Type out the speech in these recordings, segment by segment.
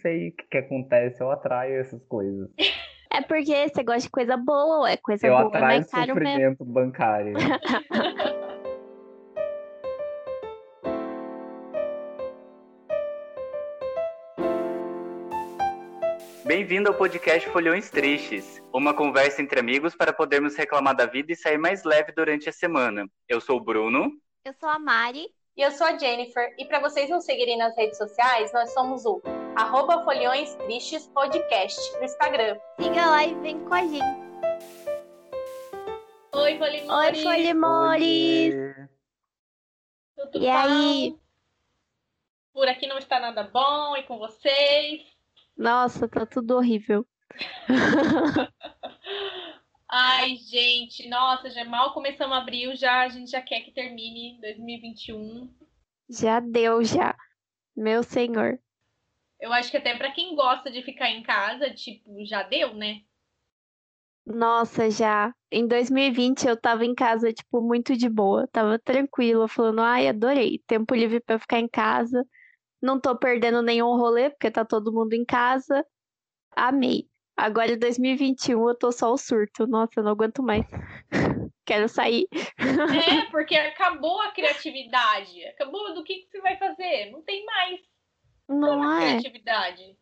sei o que, que acontece, eu atraio essas coisas. É porque você gosta de coisa boa, ou é coisa eu boa, atraio mas caro mesmo. sofrimento bancário. Bem-vindo ao podcast Folhões Tristes, uma conversa entre amigos para podermos reclamar da vida e sair mais leve durante a semana. Eu sou o Bruno. Eu sou a Mari. E eu sou a Jennifer. E para vocês nos seguirem nas redes sociais, nós somos o arroba Folhões Tristes Podcast no Instagram. Siga lá e vem com a gente. Oi, Folimores! Oi, Folimores! Tudo E bom? aí? Por aqui não está nada bom, e com vocês? Nossa, tá tudo horrível. Ai, gente, nossa, já mal começamos abril, já a gente já quer que termine 2021. Já deu, já. Meu senhor. Eu acho que até para quem gosta de ficar em casa, tipo, já deu, né? Nossa, já. Em 2020 eu tava em casa, tipo, muito de boa. Tava tranquila, falando, ai, adorei. Tempo livre pra ficar em casa. Não tô perdendo nenhum rolê, porque tá todo mundo em casa. Amei. Agora em 2021 eu tô só o surto. Nossa, eu não aguento mais. Quero sair. É, porque acabou a criatividade. Acabou do que, que você vai fazer? Não tem mais Não é? criatividade.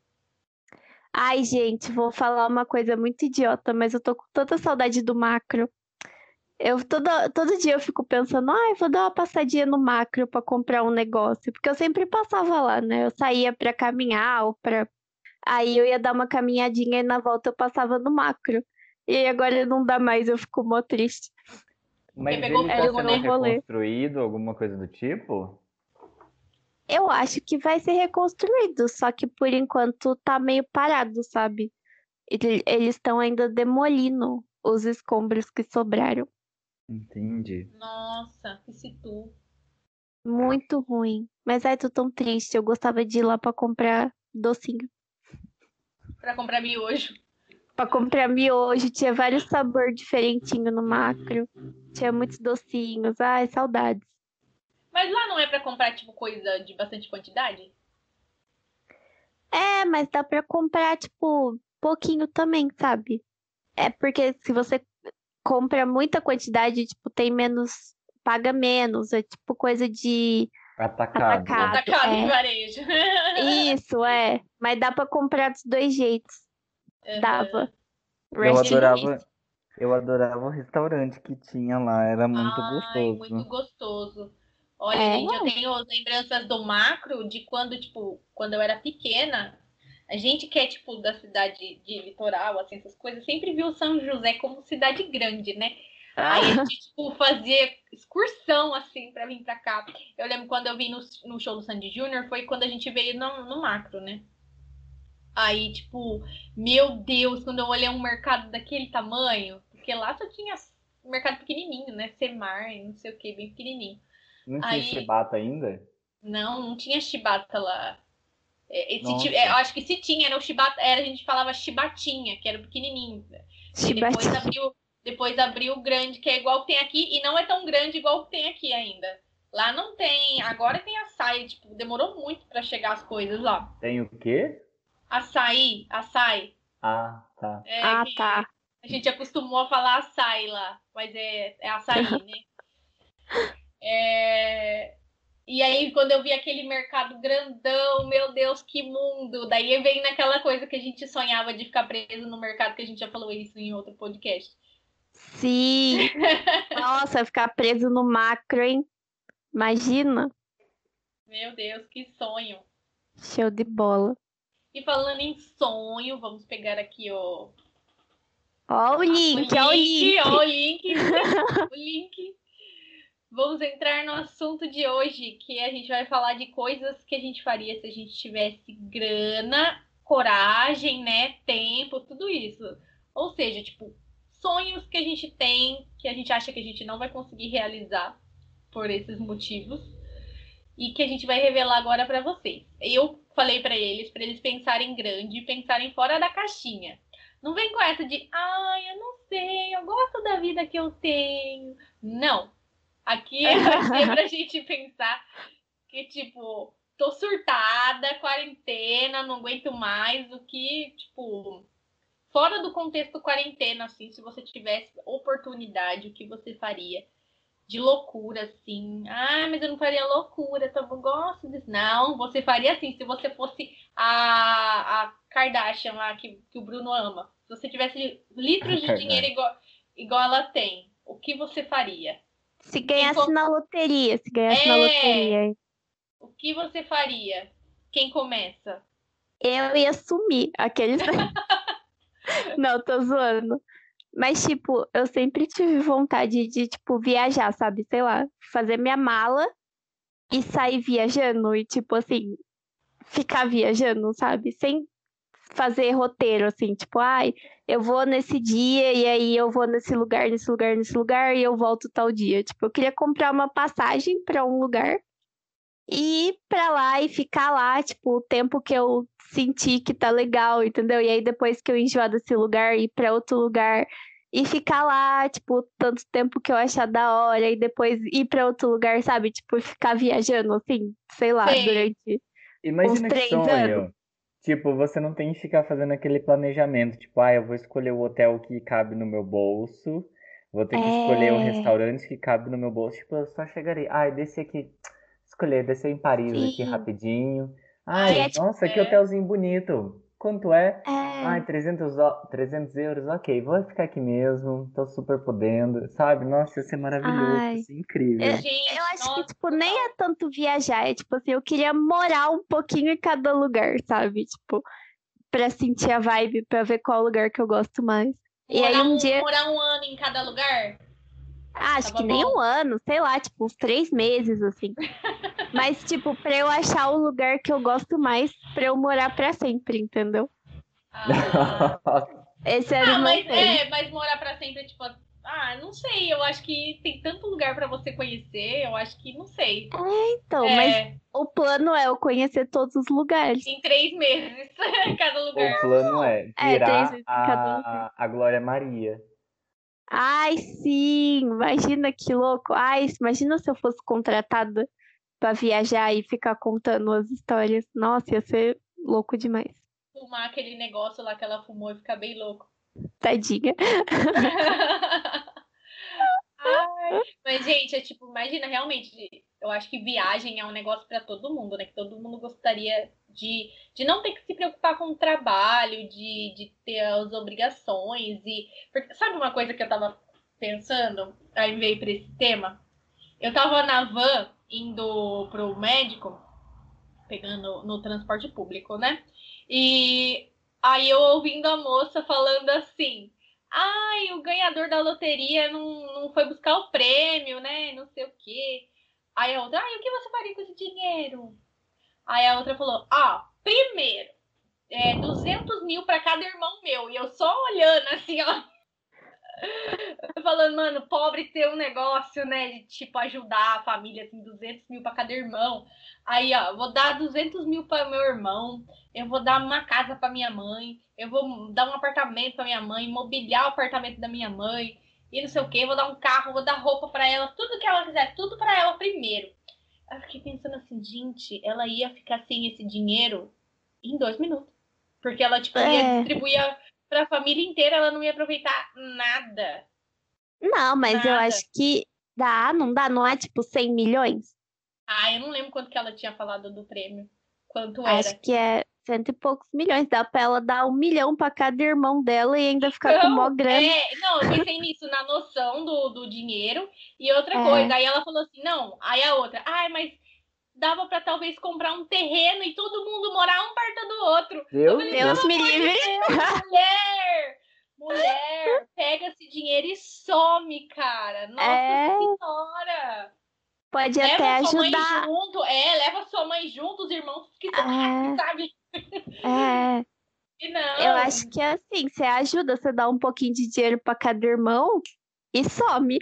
Ai, gente, vou falar uma coisa muito idiota, mas eu tô com tanta saudade do macro. Eu todo, todo dia eu fico pensando, ai, vou dar uma passadinha no macro pra comprar um negócio, porque eu sempre passava lá, né? Eu saía pra caminhar ou pra aí eu ia dar uma caminhadinha e na volta eu passava no macro. E aí agora não dá mais, eu fico mó triste. Mas pegou ele tá sendo né? Reconstruído, alguma coisa do tipo? Eu acho que vai ser reconstruído, só que por enquanto tá meio parado, sabe? Ele- Eles estão ainda demolindo os escombros que sobraram. Entendi. Nossa, que situ. Muito ruim. Mas ai, tô tão triste. Eu gostava de ir lá pra comprar docinho. Pra comprar miojo. Pra comprar miojo, tinha vários sabores diferentinhos no macro. Tinha muitos docinhos. Ai, saudades. Mas lá não é pra comprar, tipo, coisa de bastante quantidade? É, mas dá pra comprar, tipo, pouquinho também, sabe? É porque se você compra muita quantidade, tipo, tem menos. Paga menos. É tipo coisa de. Atacado. Atacado. Atacado é. em varejo. Isso, é. Mas dá pra comprar dos dois jeitos. Dava. Eu adorava, eu adorava o restaurante que tinha lá, era muito Ai, gostoso. muito gostoso. Olha, É. gente, eu tenho lembranças do macro de quando, tipo, quando eu era pequena. A gente que é, tipo, da cidade de litoral, assim, essas coisas, sempre viu São José como cidade grande, né? Aí a gente, tipo, fazia excursão, assim, pra vir pra cá. Eu lembro quando eu vim no, no show do Sandy Júnior, foi quando a gente veio no, no macro, né? Aí, tipo, meu Deus, quando eu olhei um mercado daquele tamanho, porque lá só tinha mercado pequenininho, né? Semar, não sei o que, bem pequenininho. Não tinha Aí- chibata ainda? Não, não tinha chibata lá. É, e se Nossa. ti- é, eu acho que se tinha, era o chibata, era, a gente falava chibatinha, que era o pequenininho. E depois Chibatinha. abriu, depois abriu o grande, que é igual que tem aqui, e não é tão grande igual que tem aqui ainda. Lá não tem, agora tem açaí, tipo, demorou muito pra chegar as coisas lá. Tem o quê? Açaí, açaí. Ah, tá. É, Ah, que tá. A gente acostumou a falar açaí lá, mas é, é açaí, né? É, E aí, quando eu vi aquele mercado grandão, meu Deus, que mundo! Daí vem naquela coisa que a gente sonhava de ficar preso no mercado, que a gente já falou isso em outro podcast. Sim. Nossa, ficar preso no macro, hein? Imagina. Meu Deus, que sonho! Show de bola. E falando em sonho, vamos pegar aqui ó, Ó o link, ó o link. ó o link, o link. Vamos entrar no assunto de hoje, que a gente vai falar de coisas que a gente faria se a gente tivesse grana, coragem, né, tempo, tudo isso. Ou seja, tipo, sonhos que a gente tem, que a gente acha que a gente não vai conseguir realizar por esses motivos e que a gente vai revelar agora pra vocês. Eu falei pra eles, pra eles pensarem grande, pensarem fora da caixinha. Não vem com essa de, ai, eu não sei, eu gosto da vida que eu tenho. Não. Aqui ser pra gente pensar que, tipo, tô surtada, quarentena, não aguento mais. O que, tipo, fora do contexto quarentena, assim, se você tivesse oportunidade, o que você faria? De loucura, assim. Ah, mas eu não faria loucura, então eu gosto disso. Não, você faria assim, se você fosse a, a Kardashian lá, que, que o Bruno ama. Se você tivesse litros de dinheiro igual, igual ela tem, o que você faria? Se ganhasse Enquanto... na loteria, se ganhasse é... na loteria. O que você faria? Quem começa? Eu ia sumir aqueles. Não, tô zoando. Mas, tipo, eu sempre tive vontade de, tipo, viajar, sabe? Sei lá, fazer minha mala e sair viajando e, tipo, assim, ficar viajando, sabe? Sem fazer roteiro, assim, tipo, ai, eu vou nesse dia e aí eu vou nesse lugar, nesse lugar, nesse lugar e eu volto tal dia. Tipo, eu queria comprar uma passagem para um lugar e ir pra lá e ficar lá, tipo, o tempo que eu senti que tá legal, entendeu? E aí depois que eu enjoar desse lugar, ir pra outro lugar e ficar lá, tipo, tanto tempo que eu achar da hora e depois ir pra outro lugar, sabe? Tipo, ficar viajando, assim, sei lá, Sim. durante Imagina uns três sonho. anos. Tipo, você não tem que ficar fazendo aquele planejamento, tipo, ah, eu vou escolher o hotel que cabe no meu bolso, vou ter que é... escolher o restaurante que cabe no meu bolso. Tipo, eu só chegarei, ah, desse aqui escolher descer em Paris Sim. aqui rapidinho. Ai, é, nossa, que hotelzinho bonito. Quanto é? é... Ai, 300, 300 euros, ok, vou ficar aqui mesmo, tô super podendo, sabe? Nossa, ia ser maravilhoso, Ai. Ia incrível. Eu, eu acho nossa. que, tipo, nem é tanto viajar, é tipo assim, eu queria morar um pouquinho em cada lugar, sabe? Tipo, pra sentir a vibe, pra ver qual lugar que eu gosto mais. Morar e aí um, um dia... Morar um ano em cada lugar? Ah, acho Tava que bom. nem um ano, sei lá, tipo, uns três meses, assim. Mas, tipo, pra eu achar o lugar que eu gosto mais pra eu morar pra sempre, entendeu? Ah, Esse era ah, o mas, é, mas morar pra sempre, tipo, ah, não sei, eu acho que tem tanto lugar para você conhecer, eu acho que não sei. É, então, é... mas o plano é eu conhecer todos os lugares. Em três meses, cada lugar. O plano é, é virar é, a, a Glória Maria. Ai, sim, imagina que louco. Ai, imagina se eu fosse contratada para viajar e ficar contando as histórias. Nossa, ia ser louco demais. Fumar aquele negócio lá que ela fumou e ficar bem louco. Tadinha. Ai, mas, gente, é tipo, imagina realmente, eu acho que viagem é um negócio para todo mundo, né? Que todo mundo gostaria de, de não ter que se preocupar com o trabalho, de, de ter as obrigações. e porque, Sabe uma coisa que eu tava pensando? Aí veio para esse tema. Eu tava na van indo pro médico, pegando no transporte público, né? E aí eu ouvindo a moça falando assim. Ai, o ganhador da loteria não, não foi buscar o prêmio, né? Não sei o quê. Aí a outra, ai, o que você faria com esse dinheiro? Aí a outra falou: Ah, primeiro, é, 200 mil para cada irmão meu. E eu só olhando assim, ó. Falando, mano, pobre ter um negócio, né? De tipo ajudar a família, assim, 200 mil para cada irmão. Aí, ó, vou dar 200 mil para meu irmão. Eu vou dar uma casa para minha mãe. Eu vou dar um apartamento para minha mãe. Mobiliar o apartamento da minha mãe. E não sei o que. Vou dar um carro, vou dar roupa para ela. Tudo que ela quiser, tudo para ela primeiro. Eu fiquei pensando assim, gente, ela ia ficar sem esse dinheiro em dois minutos. Porque ela, tipo, é. ia distribuir pra família inteira, ela não ia aproveitar nada. Não, mas nada. eu acho que dá, não dá, não é tipo 100 milhões? Ah, eu não lembro quanto que ela tinha falado do prêmio. Quanto era? Acho que é cento e poucos milhões. Dá pra ela dar um milhão pra cada irmão dela e ainda ficar com mó grana. É, não, eu pensei nisso, na noção do, do dinheiro. E outra é. coisa, aí ela falou assim, não, aí a outra, ai, mas dava para talvez comprar um terreno e todo mundo morar um perto do outro. Deus, falei, Deus me livre. mulher, mulher, pega esse dinheiro e some, cara. Nossa é... senhora. Pode leva até ajudar. Leva sua mãe junto, é, leva sua mãe junto, os irmãos que estão é... sabe? É. Não. Eu acho que é assim, você ajuda, você dá um pouquinho de dinheiro para cada irmão e some.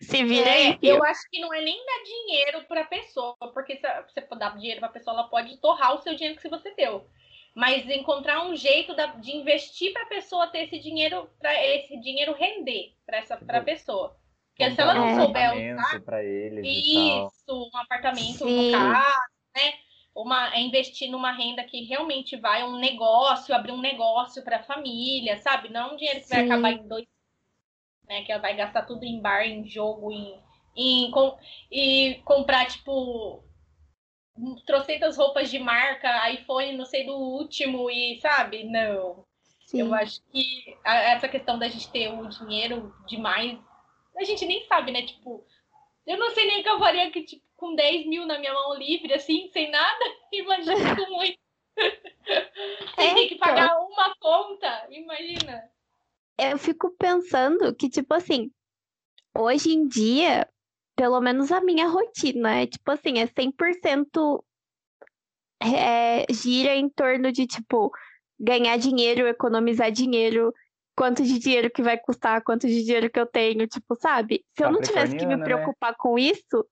Se vira é, aí. Eu acho que não é nem dar dinheiro para pessoa, porque se você dar dinheiro para pessoa, ela pode torrar o seu dinheiro que você deu. Mas encontrar um jeito de investir para a pessoa ter esse dinheiro, para esse dinheiro render para essa pra pessoa. Porque se ela não um souber usar, para eles isso, um apartamento Sim. no caso, né? uma, é investir numa renda que realmente vai um negócio, abrir um negócio para a família, sabe? Não um dinheiro que Sim. vai acabar em dois, né? Que ela vai gastar tudo em bar, em jogo, em, em com, e comprar tipo trocentas roupas de marca, iPhone, não sei do último e sabe? Não. Sim. Eu acho que essa questão da gente ter o dinheiro demais, a gente nem sabe, né? Tipo, eu não sei nem que eu faria que, tipo, com 10 mil na minha mão livre, assim, sem nada, imagina com muito. Sem ter que então. pagar uma conta, imagina. Eu fico pensando que, tipo assim, hoje em dia, pelo menos a minha rotina é, tipo assim, é 100% é, gira em torno de, tipo, ganhar dinheiro, economizar dinheiro, quanto de dinheiro que vai custar, quanto de dinheiro que eu tenho, tipo, sabe? Se eu não tivesse que me né? preocupar né? com isso,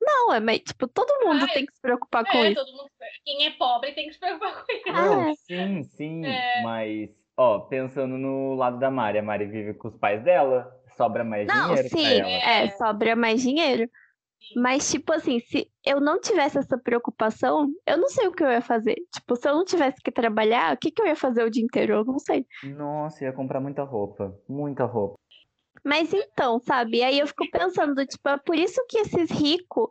não, é mas, tipo, todo mundo tem que se preocupar é, com isso. Mundo, quem é pobre tem que se preocupar com isso. Não, ah, sim, sim, é. mas, ó, pensando no lado da Mari, a Mari vive com os pais dela, sobra mais não, dinheiro sim, é, sobra mais dinheiro. Mas, tipo assim, se eu não tivesse essa preocupação, eu não sei o que eu ia fazer. Tipo, se eu não tivesse que trabalhar, o que, que eu ia fazer o dia inteiro? Eu não sei. Nossa, ia comprar muita roupa. Muita roupa. Mas então, sabe? Aí eu fico pensando, tipo, é por isso que esses ricos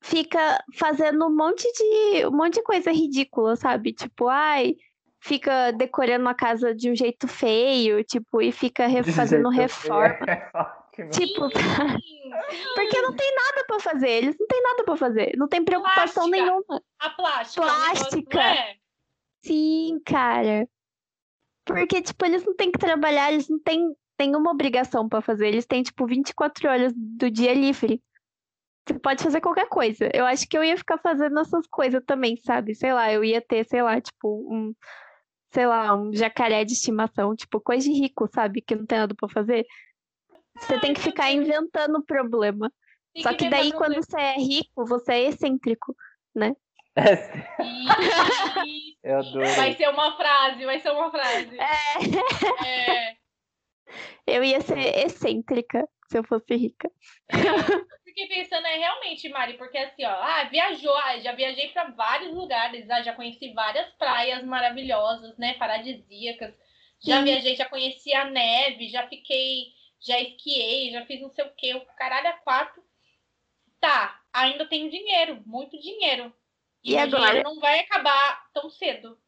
fica fazendo um monte de um monte de coisa ridícula, sabe? Tipo, ai, fica decorando uma casa de um jeito feio, tipo, e fica fazendo reforma. Tipo, porque não tem nada para fazer, eles não tem nada para fazer, não tem preocupação plástica. nenhuma. A plástica. Plástica. É? Sim, cara. Porque, tipo, eles não têm que trabalhar, eles não têm nenhuma obrigação para fazer, eles têm, tipo, 24 horas do dia livre. Você pode fazer qualquer coisa. Eu acho que eu ia ficar fazendo essas coisas também, sabe? Sei lá, eu ia ter, sei lá, tipo, um, sei lá, um jacaré de estimação, tipo, coisa de rico, sabe? Que não tem nada pra fazer. Você tem que ficar inventando problema. Tem Só que, que daí, quando você é rico, você é excêntrico, né? Eu adoro. Vai ser uma frase, vai ser uma frase. É. é. Eu ia ser excêntrica se eu fosse rica. É, fiquei pensando, é realmente, Mari, porque assim, ó, ah, viajou, ah, já viajei para vários lugares, ah, já conheci várias praias maravilhosas, né, paradisíacas. Já Sim. viajei, já conheci a neve, já fiquei já esquiei, já fiz não sei o que, o caralho a quatro. Tá, ainda tenho dinheiro, muito dinheiro. E, e agora? dinheiro não vai acabar tão cedo.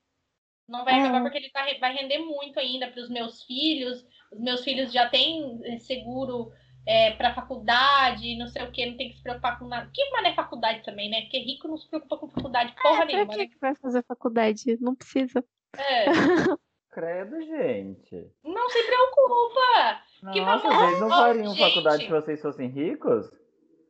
Não vai acabar porque ele tá, vai render muito ainda para os meus filhos. Os meus filhos já têm seguro é, para faculdade, não sei o que, não tem que se preocupar com nada. Que mané faculdade também, né? Porque rico não se preocupa com faculdade porra é, nenhuma. Pra que, né? que vai fazer faculdade? Não precisa. É. Credo, gente. Não se preocupa. Nossa, que vocês não fariam oh, faculdade se vocês fossem ricos?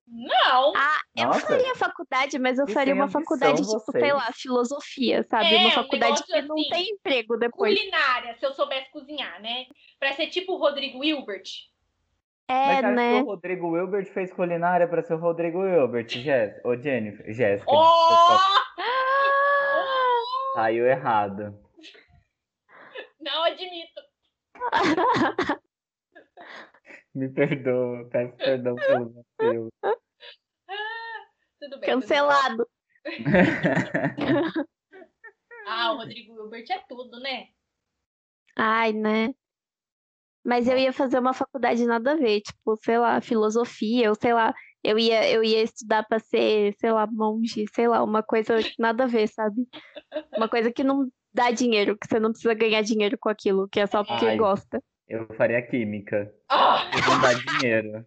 Não. Ah, eu Nossa. faria faculdade, mas eu faria uma faculdade, tipo, vocês. sei lá, filosofia, sabe? É, uma faculdade um que assim, não tem emprego depois. Culinária, se eu soubesse cozinhar, né? Pra ser tipo o Rodrigo Hilbert. É, mas né? que o Rodrigo Wilbert fez culinária pra ser o Rodrigo Wilbert, Jess, ou Jennifer, Jéssica. Oh! Saiu errado. Não admito. Me perdoa, peço perdão pelo vacilo. tudo bem. Cancelado. Tudo bem. ah, o Rodrigo Hilbert é tudo, né? Ai, né? Mas eu ia fazer uma faculdade nada a ver, tipo, sei lá, filosofia, ou sei lá, eu ia, eu ia estudar para ser, sei lá, monge, sei lá, uma coisa nada a ver, sabe? Uma coisa que não dá dinheiro, que você não precisa ganhar dinheiro com aquilo, que é só porque Ai, gosta. Eu faria química. Ah! não dá dinheiro.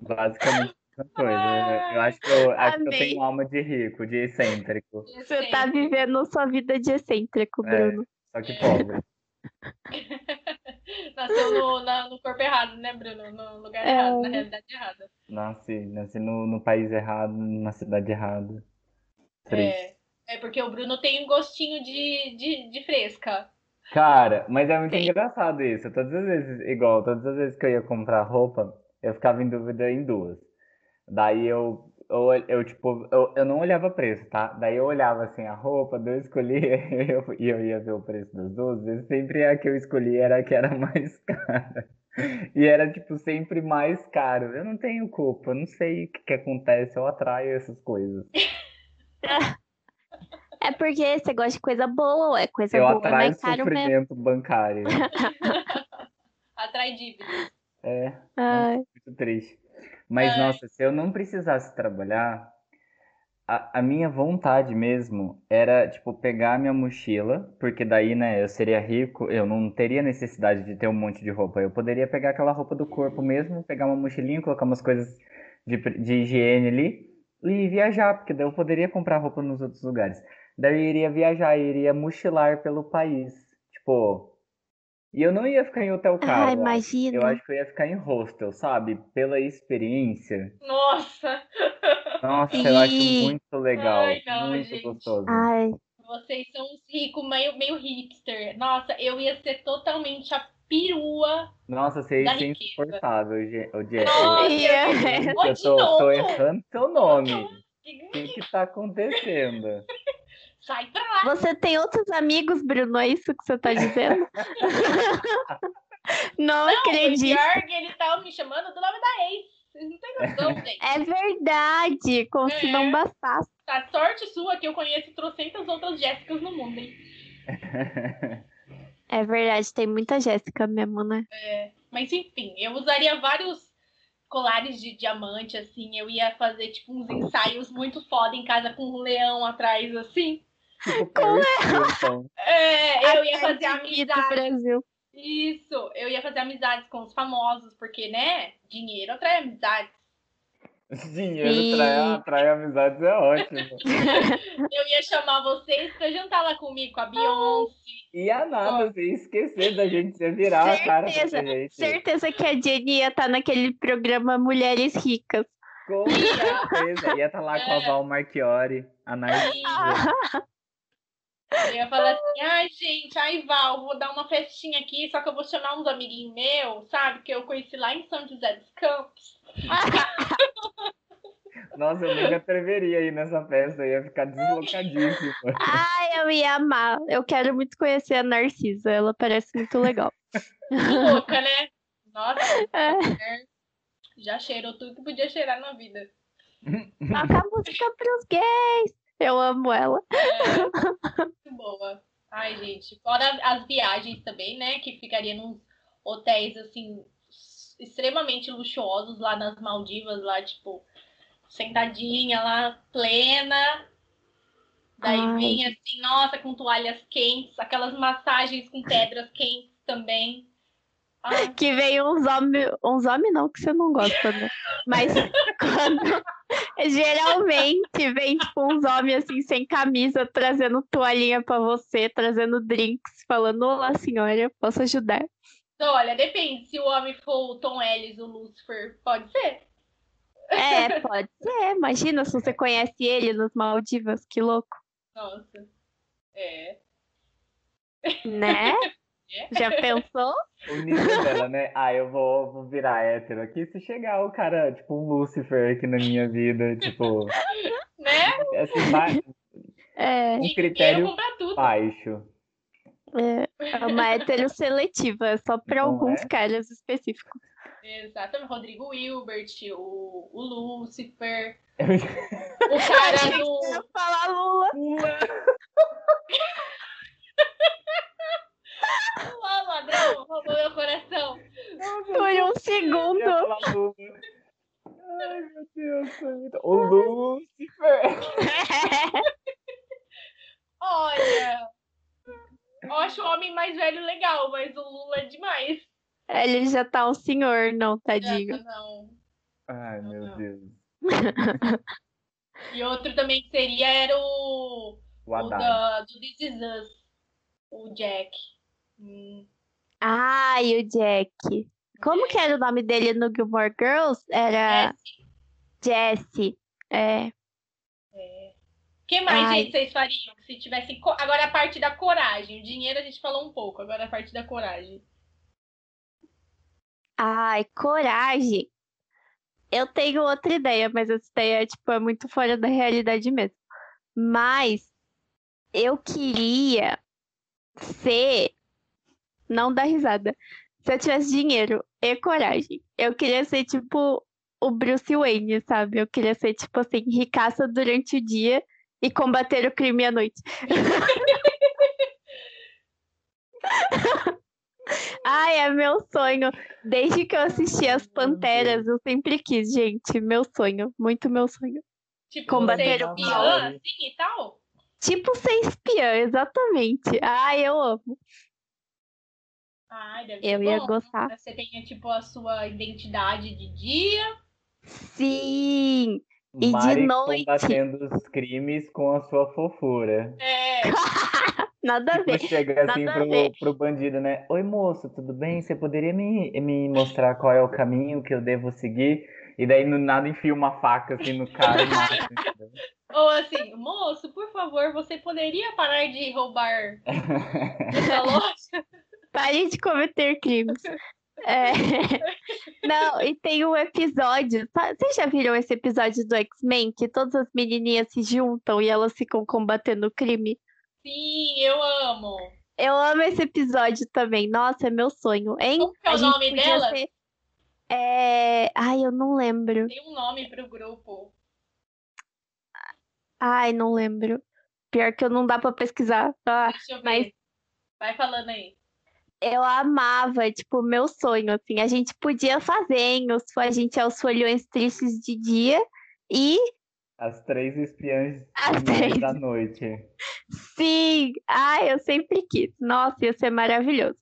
Basicamente essa coisa. Eu acho que eu, acho que eu tenho alma de rico, de excêntrico. Você tá vivendo sua vida de excêntrico, é, Bruno. Só que pobre. Nasceu no, na, no corpo errado, né, Bruno? No lugar é... errado, na realidade errada. Nasci, nasci no, no país errado, na cidade errada. É, é porque o Bruno tem um gostinho de, de, de fresca. Cara, mas é muito Sim. engraçado isso. Todas as vezes, igual, todas as vezes que eu ia comprar roupa, eu ficava em dúvida em duas. Daí eu, eu, eu tipo, eu, eu não olhava preço, tá? Daí eu olhava assim a roupa, daí eu escolhia e eu, eu ia ver o preço das duas. E sempre a que eu escolhi era a que era mais cara. E era, tipo, sempre mais caro. Eu não tenho culpa, eu não sei o que, que acontece, eu atraio essas coisas. É porque você gosta de coisa boa, é coisa Eu boa, atraio mas caro mesmo. sofrimento bancário. Atrai dívidas. É, Ai, muito triste. Mas, Ai. nossa, se eu não precisasse trabalhar, a, a minha vontade mesmo era, tipo, pegar a minha mochila, porque daí, né, eu seria rico, eu não teria necessidade de ter um monte de roupa. Eu poderia pegar aquela roupa do corpo mesmo, pegar uma mochilinha, colocar umas coisas de, de higiene ali e viajar, porque daí eu poderia comprar roupa nos outros lugares. Daí eu iria viajar, eu iria mochilar pelo país. Tipo, e eu não ia ficar em hotel caro, ai, eu acho. Eu imagina. acho que eu ia ficar em hostel, sabe? Pela experiência. Nossa, Nossa, eu acho muito legal, Ai, não, muito gente. gostoso. Ai, vocês são uns ricos meio, meio hipster. Nossa, eu ia ser totalmente a perua. Nossa, você ia ser insuportável, Jess. Eu- Eu tô, tô errando seu nome. O que que tá acontecendo? Sai pra lá. você tem outros amigos, Bruno? É isso que você tá dizendo? Não O acredito. pior que ele tava me chamando do nome da ex. Vocês não têm noção, gente. É verdade, como se não É. bastasse. A sorte sua que eu conheço trocentas outras Jéssicas no mundo, hein? É verdade, tem muita Jéssica mesmo, né? Mas enfim, eu usaria vários colares de diamante, assim. Eu ia fazer, tipo, uns ensaios muito foda em casa com um leão atrás, assim. Tipo, Paris Hilton. É, eu ia fazer amizade. Brasil. Isso, eu ia fazer amizades com os famosos, porque, né? Dinheiro atrai amizades. Dinheiro Sim. trai, atrai amizades é ótimo. Eu ia chamar vocês pra jantar lá comigo, com a Beyoncé. E a nada, você ia esquecer da gente, você ia virar a cara pra Certeza, gente. certeza que a Jenny ia estar naquele programa Mulheres Ricas. Com certeza. Ia estar lá com a É. Val Marchiori, a Narcisa. Eu ia falar assim, ai, gente, ai, Val, vou dar uma festinha aqui, só que eu vou chamar uns amiguinhos meus, sabe? Que eu conheci lá em São José dos Campos. Nossa, eu nunca atreveria ir nessa festa, eu ia ficar deslocadíssimo. Ai, eu ia amar. Eu quero muito conhecer a Narcisa, ela parece muito legal. Louca, né? Nossa, É. mulher já cheirou tudo que podia cheirar na vida. Toca a música pros gays. Eu amo ela. É, muito boa. Ai, gente, fora as viagens também, né? Que ficaria nos hotéis, assim, extremamente luxuosos lá nas Maldivas, lá, tipo, sentadinha lá, plena. Daí Ai. vinha assim, nossa, com toalhas quentes, aquelas massagens com pedras quentes também. Que vem uns homens. Uns homens não, que você não gosta, né? Mas quando. Geralmente vem tipo uns homens assim sem camisa, trazendo toalhinha pra você, trazendo drinks, falando: Olá, senhora, posso ajudar? então, olha, depende. Se o homem for o Tom Ellis, o Lucifer, pode ser. É, pode ser. Imagina se você conhece ele nos Maldivas, que louco, Nossa. É. né? Já pensou? O nível dela, né? Ah, eu vou, vou virar hétero aqui se chegar o cara, tipo, um Lúcifer aqui na minha vida, tipo, Né? assim, ba É, um critério baixo. é, é uma hétero seletiva, é só pra Não alguns é? caras específicos. Exatamente. Rodrigo Hilbert, o, o Lucifer, Eu- o cara do. Eu falar Lula. Ó, ladrão, roubou meu coração. Por um segundo. Ai, meu Deus, foi muito... O Lúcifer! Olha. Eu acho o homem mais velho legal, mas o Lula é demais. Ele já tá um senhor, não, tadinho. Não. Ai, meu Não. Deus. E outro também que seria era o. O O da, do This Is Us. O Jack. Ai, o Jack. Como que era o nome dele no Gilmore Girls? Era Jesse. É. O que mais, Ai. gente, vocês fariam se tivessem. co- Agora a parte da coragem. O dinheiro a gente falou um pouco, agora a parte da coragem. Ai, coragem. Eu tenho outra ideia, mas essa ideia, tipo, é muito fora da realidade mesmo. Mas eu queria ser. Não dá risada. Se eu tivesse dinheiro e coragem, eu queria ser tipo o Bruce Wayne, sabe? Eu queria ser, tipo assim, ricaça durante o dia e combater o crime à noite. Ai, é meu sonho. Desde que eu assisti as Panteras, eu sempre quis, gente. Meu sonho, muito meu sonho. Tipo, Combater o espiã, assim e tal. Tipo ser espiã, exatamente. Ai, eu amo. Ai, deve Eu ser ia bom. gostar. Você tenha, tipo, a sua identidade de dia. Sim. E de Mari noite. combatendo os crimes com a sua fofura. É, Nada a Tipo, ver. chega assim nada a ver. pro, pro bandido, né? Oi, moço, tudo bem? Você poderia me, me mostrar qual é o caminho que eu devo seguir? E daí, no nada, enfia uma faca assim no cara e mata. ou assim, moço, por favor, você poderia parar de roubar essa loja? Pare de cometer crimes. É. Não, e tem um episódio. Vocês já viram esse episódio do X-Men? Que todas as menininhas se juntam e elas ficam combatendo o crime? Sim, eu amo. Eu amo esse episódio também. Nossa, é meu sonho, hein? Como que é o nome dela? ser- É... Ai, eu não lembro. Tem um nome pro grupo. Ai, não lembro. Pior que eu não dá pra pesquisar. Ah, Deixa eu ver. mas- Vai falando aí. Eu amava, tipo, meu sonho, assim. A gente podia fazer, hein? Os- A gente é os folhões tristes de dia e As três espiãs As três. da noite. Sim! Ai, eu sempre quis. Nossa, ia ser maravilhoso.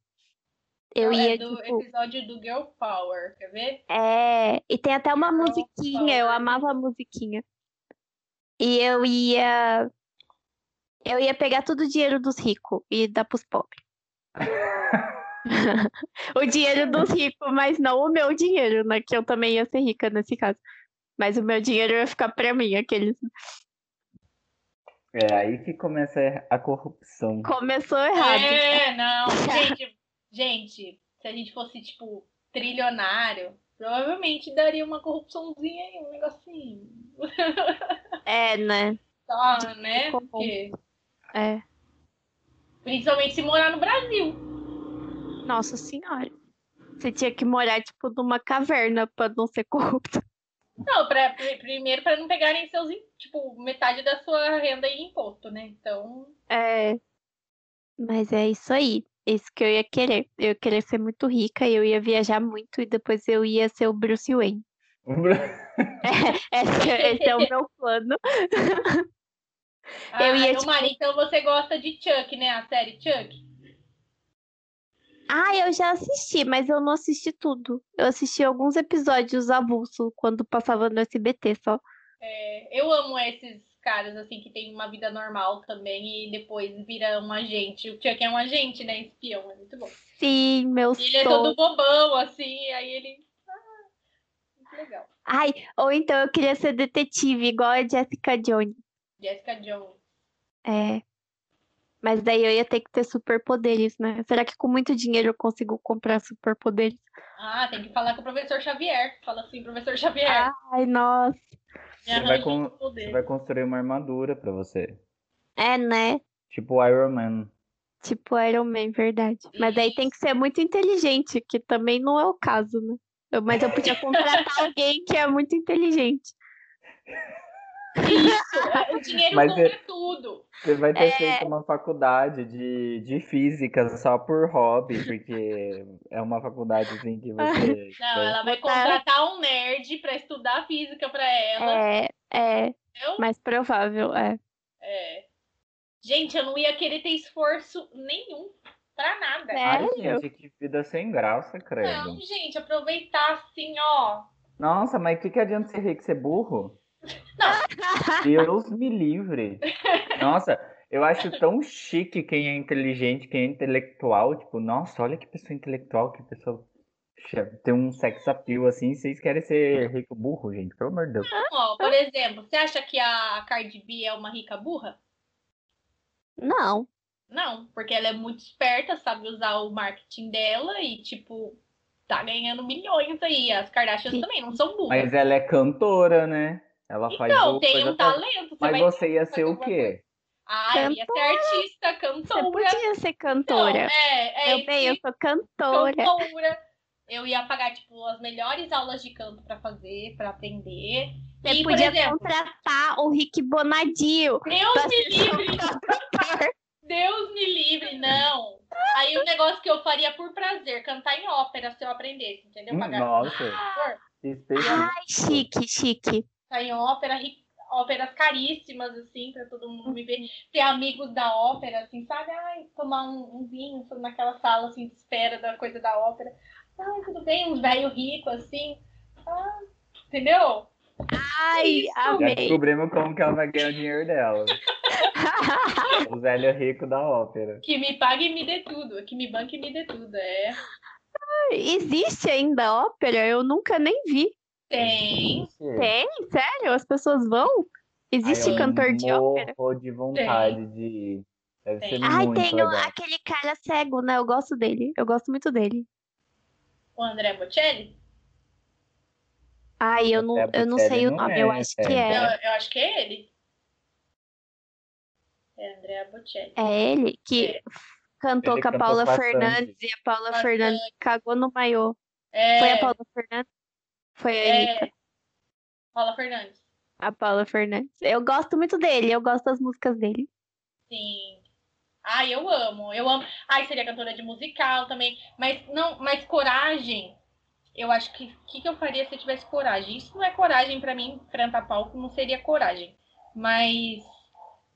Eu é ia, do tipo, episódio do Girl Power, quer ver? é... E tem até uma Girl musiquinha, eu Power. amava a musiquinha. E eu ia... Eu ia pegar todo o dinheiro dos ricos e dar pros pobres. O dinheiro dos ricos, mas não o meu dinheiro, né? Que eu também ia ser rica nesse caso. Mas o meu dinheiro ia ficar pra mim, aqueles... É aí que começa a corrupção. Começou errado. É, não. Gente, gente, se a gente fosse, tipo, trilionário, provavelmente daria uma corrupçãozinha aí, um negocinho. É, né? Tá, né? Porque, É. principalmente se morar no Brasil. Nossa senhora. Você tinha que morar, tipo, numa caverna pra não ser corrupto. Não, pra, pr- primeiro para não pegarem seus, tipo, metade da sua renda em imposto, né? Então, É. Mas é isso aí. Isso que eu ia querer. Eu ia querer ser muito rica e eu ia viajar muito e depois eu ia ser o Bruce Wayne. Esse, esse é o meu plano. ah, Eu ia, tipo- Mari, então você gosta de Chuck, né? A série Chuck? Ah, eu já assisti, mas eu não assisti tudo. Eu assisti alguns episódios avulso quando passava no SBT só. É, eu amo esses caras, assim, que tem uma vida normal também e depois vira um agente. O Chuck é um agente, né? Espião, é muito bom. Sim, meu E ele é todo bobão, assim, aí ele. Ah, muito legal. Ai, ou então eu queria ser detetive, igual a Jessica Jones. Jessica Jones. É. Mas daí eu ia ter que ter superpoderes, né? Será que com muito dinheiro eu consigo comprar superpoderes? Ah, tem que falar com o professor Xavier. Fala assim, professor Xavier. Ai, nossa. Você vai, poder. você vai construir uma armadura pra você. É, né? Tipo o Iron Man. Tipo Iron Man, verdade. Mas daí tem que ser muito inteligente, que também não é o caso, né? Eu- Mas eu podia contratar alguém que é muito inteligente. Isso, o dinheiro Mas compra é- tudo. Você vai ter É. feito uma faculdade de, de física só por hobby, porque é uma faculdade assim que você. Não, ela vai contratar um nerd pra estudar física pra ela. É, é, entendeu? mais provável, é. É. Gente, eu não ia querer ter esforço nenhum pra nada. É. Ai, gente, que vida sem graça, credo. Não, gente, aproveitar assim, ó. Nossa, mas o que, que adianta ser rico e ser burro? Deus me livre. Nossa, eu acho tão chique quem é inteligente, quem é intelectual. Tipo, nossa, olha que pessoa intelectual, que pessoa tem um sex appeal assim. Vocês querem ser rico burro, gente? Pelo amor de Deus. Por exemplo, você acha que a Cardi B é uma rica burra? Não. Não, porque ela é muito esperta, sabe usar o marketing dela e, tipo, tá ganhando milhões aí. As Kardashians Sim. também não são burras. Mas ela é cantora, né? Ela faz Então, tem um talento. Você Mas você ia ser o quê? Ah, eu ia ser artista, Você cantora. podia ser Não, cantora. é, é Eu bem, eu sou cantora. cantora. Eu ia pagar, tipo, as melhores aulas de canto pra fazer, pra aprender. Você E, por podia exemplo- contratar o Rick Bonadio. Deus me livre! Deus me livre, não. Aí o negócio que eu faria por prazer, cantar em ópera se eu aprendesse, entendeu? Pagar nossa. Ai, chique, chique. Cantar em ópera, ri- óperas caríssimas, assim, pra todo mundo me ver. Ter amigos da ópera, assim, sabe? Ai, tomar um, um vinho naquela sala, assim, de espera da coisa da ópera. Ai, tudo bem, uns velho rico, assim. Ah, entendeu? Ai, Isso. Já amei. descobrimos como que ela vai ganhar o dinheiro dela. O velho rico da ópera. Que me pague e me dê tudo. Que me banque e me dê tudo. É. Existe ainda ópera? Eu nunca nem vi. Tem. Tem? Sério? As pessoas vão? Existe Ai, cantor de ópera? de vontade de ir. Deve Tem. ser Ai, muito tem legal. aquele cara cego, né? Eu gosto dele. Eu gosto muito dele. O André Bocelli? Ai, eu não, eu não sei o nome. é, Eu acho que sério. Eu, é. eu acho que é ele. É André Bocelli. É ele que É. cantou Ele com a Paula bastante. Fernandes e a Paula Bastante. Fernandes cagou no maiô. É, Foi a Paula Fernandes? Foi a Anitta. é. Paula Fernandes. A Paula Fernandes. Eu gosto muito dele, eu gosto das músicas dele. Sim. Ai, eu amo. Eu amo. Ai, seria cantora de musical também. Mas não, mas coragem. Eu acho que o que, que eu faria se eu tivesse coragem? Isso não é coragem pra mim, enfrentar palco não seria coragem. Mas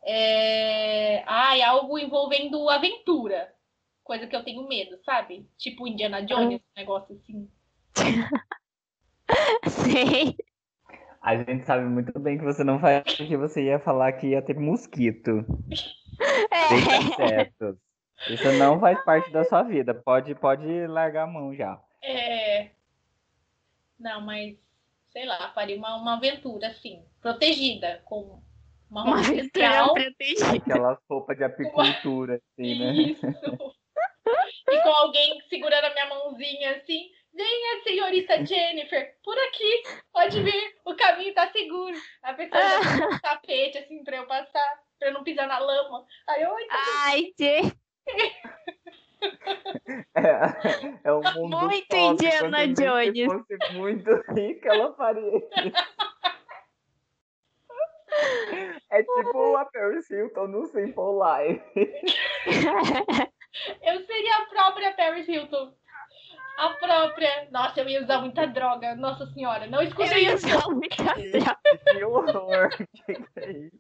é... ai, algo envolvendo aventura. Coisa que eu tenho medo, sabe? Tipo Indiana Jones, um negócio assim. Sei. A gente sabe muito bem que você não vai, porque você ia falar que ia ter mosquito. É. insetos. Isso não faz parte da sua vida. Pode, pode largar a mão já. É... Não, mas sei lá, faria uma, uma aventura assim, protegida, com uma Uma roupa aventura especial. protegida. Aquelas roupas de apicultura, assim, né? Isso. E com alguém segurando a minha mãozinha assim. Venha, senhorita Jennifer, por aqui. Pode vir, o caminho tá seguro. A pessoa já tem um tapete assim pra eu passar, pra eu não pisar na lama. Aí eu, ai, tá Ai, gente. É, é um mundo Muito top. Indiana vê Jones. Se fosse muito rica, ela faria isso. É tipo a Paris Hilton no Simple Life. eu seria a própria Paris Hilton. A própria. Nossa, eu ia usar muita droga. Nossa senhora, não Eu escutei ia isso. usar muita droga. Que horror. Que que é isso?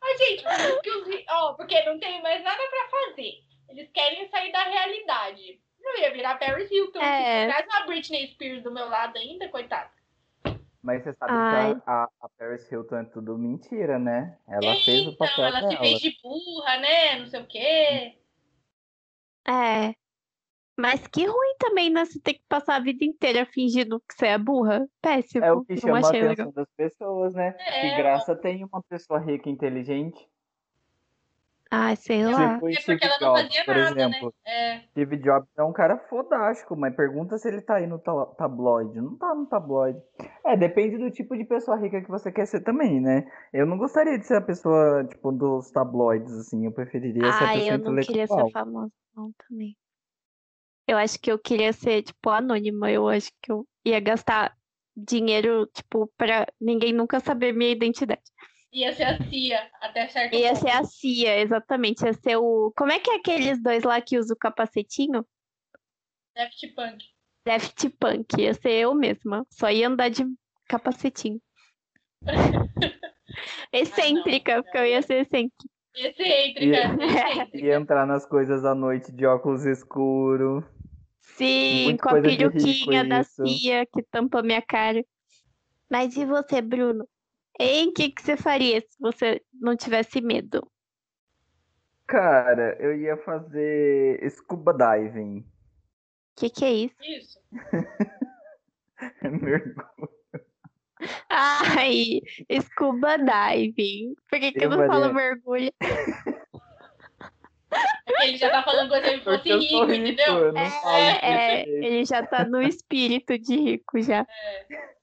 Mas, gente, por isso que os ó, porque não tem mais nada pra fazer. Eles querem sair da realidade. Eu ia virar Paris Hilton. É. Traz uma Britney Spears do meu lado ainda, coitada. Mas você sabe Ai. que a, a, Paris Hilton é tudo mentira, né? Ela fez o Então, papel ela dela. se fez de burra, né? Não sei o quê. É. Mas que ruim também, né? Você ter que passar a vida inteira fingindo que você é burra. Péssimo. É o que chama a achei atenção legal. das pessoas, né? Que É, graça tem uma pessoa rica e inteligente. Ai, sei lá. Tipo é porque ela não Jobs, fazia por nada, exemplo. né? É. Steve Jobs é um cara fodástico, mas pergunta se ele tá aí no ta- tabloide. Não tá no tabloide. É, depende do tipo de pessoa rica que você quer ser também, né? Eu não gostaria de ser a pessoa, tipo, dos tabloides, assim. Eu preferiria ser a pessoa eu não queria ser famosa, não, também. Eu acho que eu queria ser, tipo, anônima. Eu acho que eu ia gastar dinheiro, tipo, pra ninguém nunca saber minha identidade. Ia ser a Cia, até certo Ia ponto. ser a CIA, exatamente. Ia ser o. Como é que é aqueles dois lá que usam o capacetinho? Daft Punk. Daft Punk. Ia ser eu mesma. Só ia andar de capacetinho. Excêntrica, porque eu ia ser excêntrica. Excêntrica. E- excêntrica. E entrar nas coisas à noite de óculos escuros. Sim, Muito com a peruquinha da isso. CIA que tampa minha cara. Mas e você, Bruno? Hein, o que, que você faria se você não tivesse medo? Cara, eu ia fazer scuba diving. O que, que é isso? Isso. Mergulho. Ai, scuba diving. Por que, que Eu não faria- mergulho? Ele já tá falando coisa ele fosse rico, rico, entendeu? eu não falo É, desse jeito. ele já tá no espírito de rico já.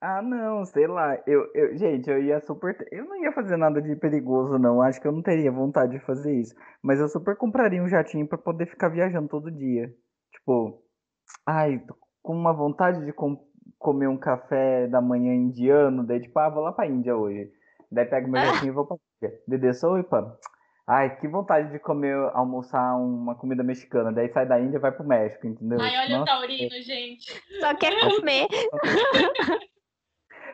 Ah, não, sei lá. Eu, eu, gente, eu ia super. Eu não ia fazer nada de perigoso, não. Acho que eu não teria vontade de fazer isso. Mas eu super compraria um jatinho pra poder ficar viajando todo dia. Tipo, ai, tô com uma vontade de com- comer um café da manhã indiano, daí tipo, ah, vou lá pra Índia hoje. Daí pego meu jatinho e vou pra Índia. Dedê, sou pá. Ai, que vontade de comer, almoçar uma comida mexicana. Daí sai da Índia e vai pro México, entendeu? Ai, olha o Nossa, taurino, gente. Só quer comer.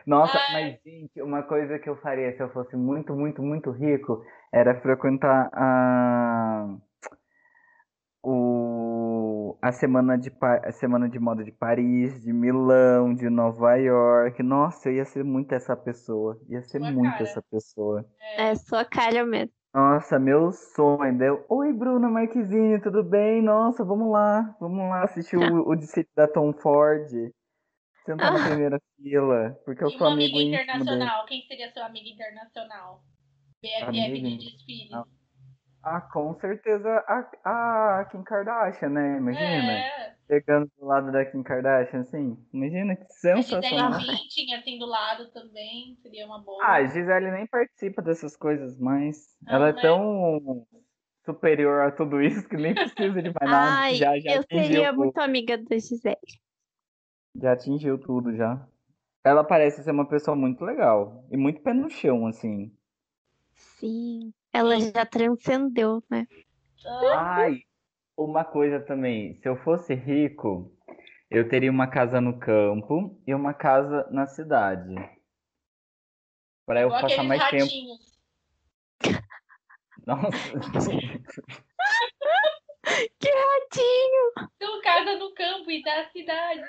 Nossa, Ai. mas gente, uma coisa que eu faria se eu fosse muito, muito, muito rico era frequentar a o a semana de Pa- a semana de moda de Paris, de Milão, de Nova York. Nossa, eu ia ser muito essa pessoa. Ia ser Sua muito cara. essa pessoa. É sua cara mesmo. Nossa, meu sonho. Deu, Oi, Bruna Marquezine, tudo bem? Nossa, vamos lá. Vamos lá assistir o, o desfile da Tom Ford. Sentar na Ah. primeira fila, porque eu E sou uma amigo amiga dele. internacional? Quem seria seu amigo internacional? BFF Amigo de desfile. Ah, com certeza a, a Kim Kardashian, né? Imagina. É, Chegando do lado da Kim Kardashian, assim. Imagina que a Gisele sensacional. Bündchen, assim, do lado também, seria uma boa. Ah, a Gisele nem participa dessas coisas, mas Não, ela é né? tão superior a tudo isso que nem precisa de mais nada. Ai, já, já eu seria tudo. muito amiga da Gisele. Já atingiu tudo, já. Ela parece ser uma pessoa muito legal. E muito pé no chão, assim. Sim. Ela já transcendeu, né? Ai, uma coisa também. Se eu fosse rico, eu teria uma casa no campo e uma casa na cidade. Para eu igual passar mais tempo. ratinhos. Nossa. Que ratinho! Sua casa no campo e da cidade.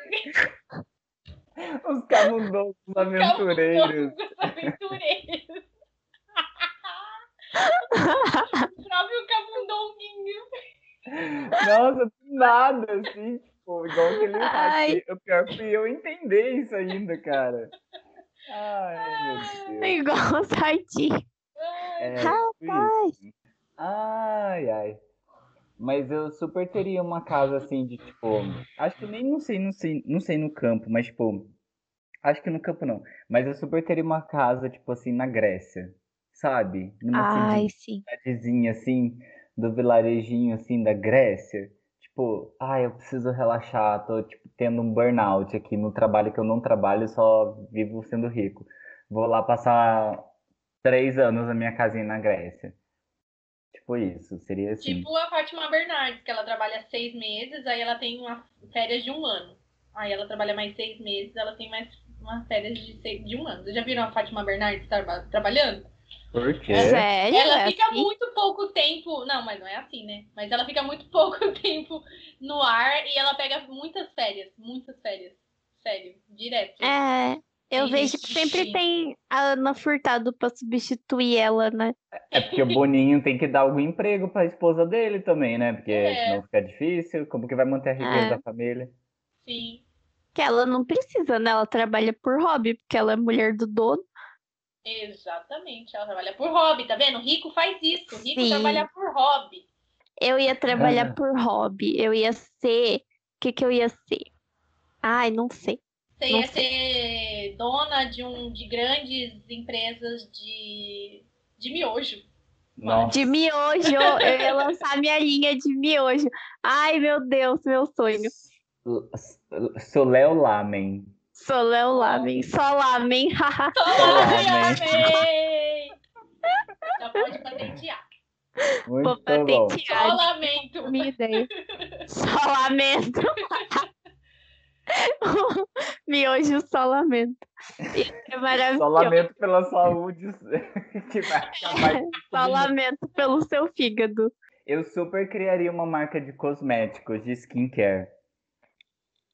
Os camundongos aventureiros. Camundongos aventureiros. O próprio camundonguinho. Nossa, do nada, assim, tipo, igual aquele Ai. ratinho. O pior foi eu entender isso ainda, cara. Ai, meu Deus. Igual os ratinhos. É, Rapaz. Ai, ai. Mas eu super teria uma casa assim de tipo, acho que nem não sei, não sei, não sei no campo, mas tipo, acho que no campo não. Mas eu super teria uma casa tipo assim na Grécia, sabe? Numa Ai, sim. cidadezinha assim, do vilarejinho assim da Grécia. Tipo, ai, eu preciso relaxar, tô tipo tendo um burnout aqui no trabalho que eu não trabalho, só vivo sendo rico. Vou lá passar três anos na minha casinha na Grécia. Tipo isso, seria assim. Tipo a Fátima Bernardes, que ela trabalha seis meses, aí ela tem uma férias de um ano. Aí ela trabalha mais seis meses, ela tem mais uma férias de, seis, de um ano. Vocês já viram a Fátima Bernardes traba- trabalhando? Por quê? Sério? Ela É fica assim? muito pouco tempo. Não, mas não é assim, né? Mas ela fica muito pouco tempo no ar e ela pega muitas férias. Muitas férias. Sério, direto. É, eu vejo que sempre tem a Ana Furtado pra substituir ela, né? É porque o Boninho tem que dar algum emprego pra esposa dele também, né? Porque É. senão fica difícil. Como que vai manter a riqueza É. da família? Sim. Que ela não precisa, né? Ela trabalha por hobby, porque ela é mulher do dono. Exatamente. Ela trabalha por hobby, tá vendo? O rico faz isso. O rico Sim. trabalha por hobby. Eu ia trabalhar Ah. por hobby. Eu ia ser. O que que eu ia ser? Ai, não sei. Você Não ia ser dona de um de grandes empresas de, de miojo. Nossa. De miojo, eu ia lançar minha linha de miojo. Ai, meu Deus, meu sonho. Sou Léo Lamen. Sou Léo Lamen. Só Lamen. amei. amei! Já pode patentear. Vou bom. Só patentear. lamento. Minha ideia. Só lamento. Miojo só lamento. Isso é maravilhoso. Só lamento pela saúde que vai acabar. Só lamento pelo seu fígado. Eu super criaria uma marca de cosméticos, de skincare.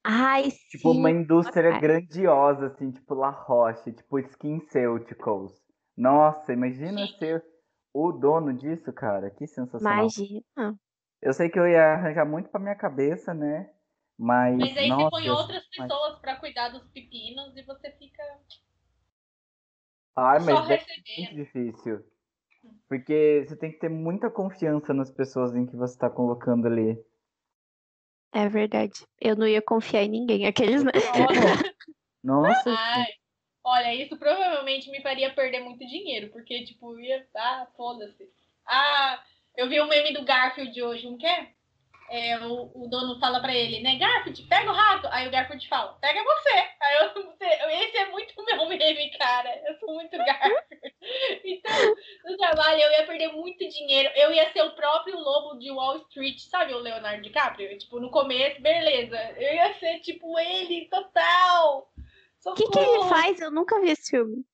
Ai, Tipo, uma sim. indústria Nossa. grandiosa, assim, tipo La Roche, tipo SkinCeuticals. Nossa, imagina Sim. ser o dono disso, cara. Que sensacional. Imagina. Eu sei que eu ia arranjar muito pra minha cabeça, né? Mas, Mas aí nossa, você põe outras pessoas pra cuidar dos pepinos e você fica Ai, só mas é muito recebendo. difícil. Porque você tem que ter muita confiança nas pessoas em que você tá colocando ali. É verdade. Eu não ia confiar em ninguém. Aqueles. né? Nossa, Ai, olha, isso provavelmente me faria perder muito dinheiro, porque, tipo, ia. Ah, foda-se. Ah, eu vi um meme do Garfield hoje, um que é? o, o, dono fala pra ele, né? Garfield, pega o rato. Aí o Garfield fala, pega você. Aí eu, esse é muito meu meme, cara. Eu sou muito Garfield. Então, no trabalho eu ia perder muito dinheiro. Eu ia ser o próprio lobo de Wall Street, sabe o Leonardo DiCaprio? Tipo, no começo, beleza. Eu ia ser tipo ele, total. O que, que ele faz? Eu nunca vi esse filme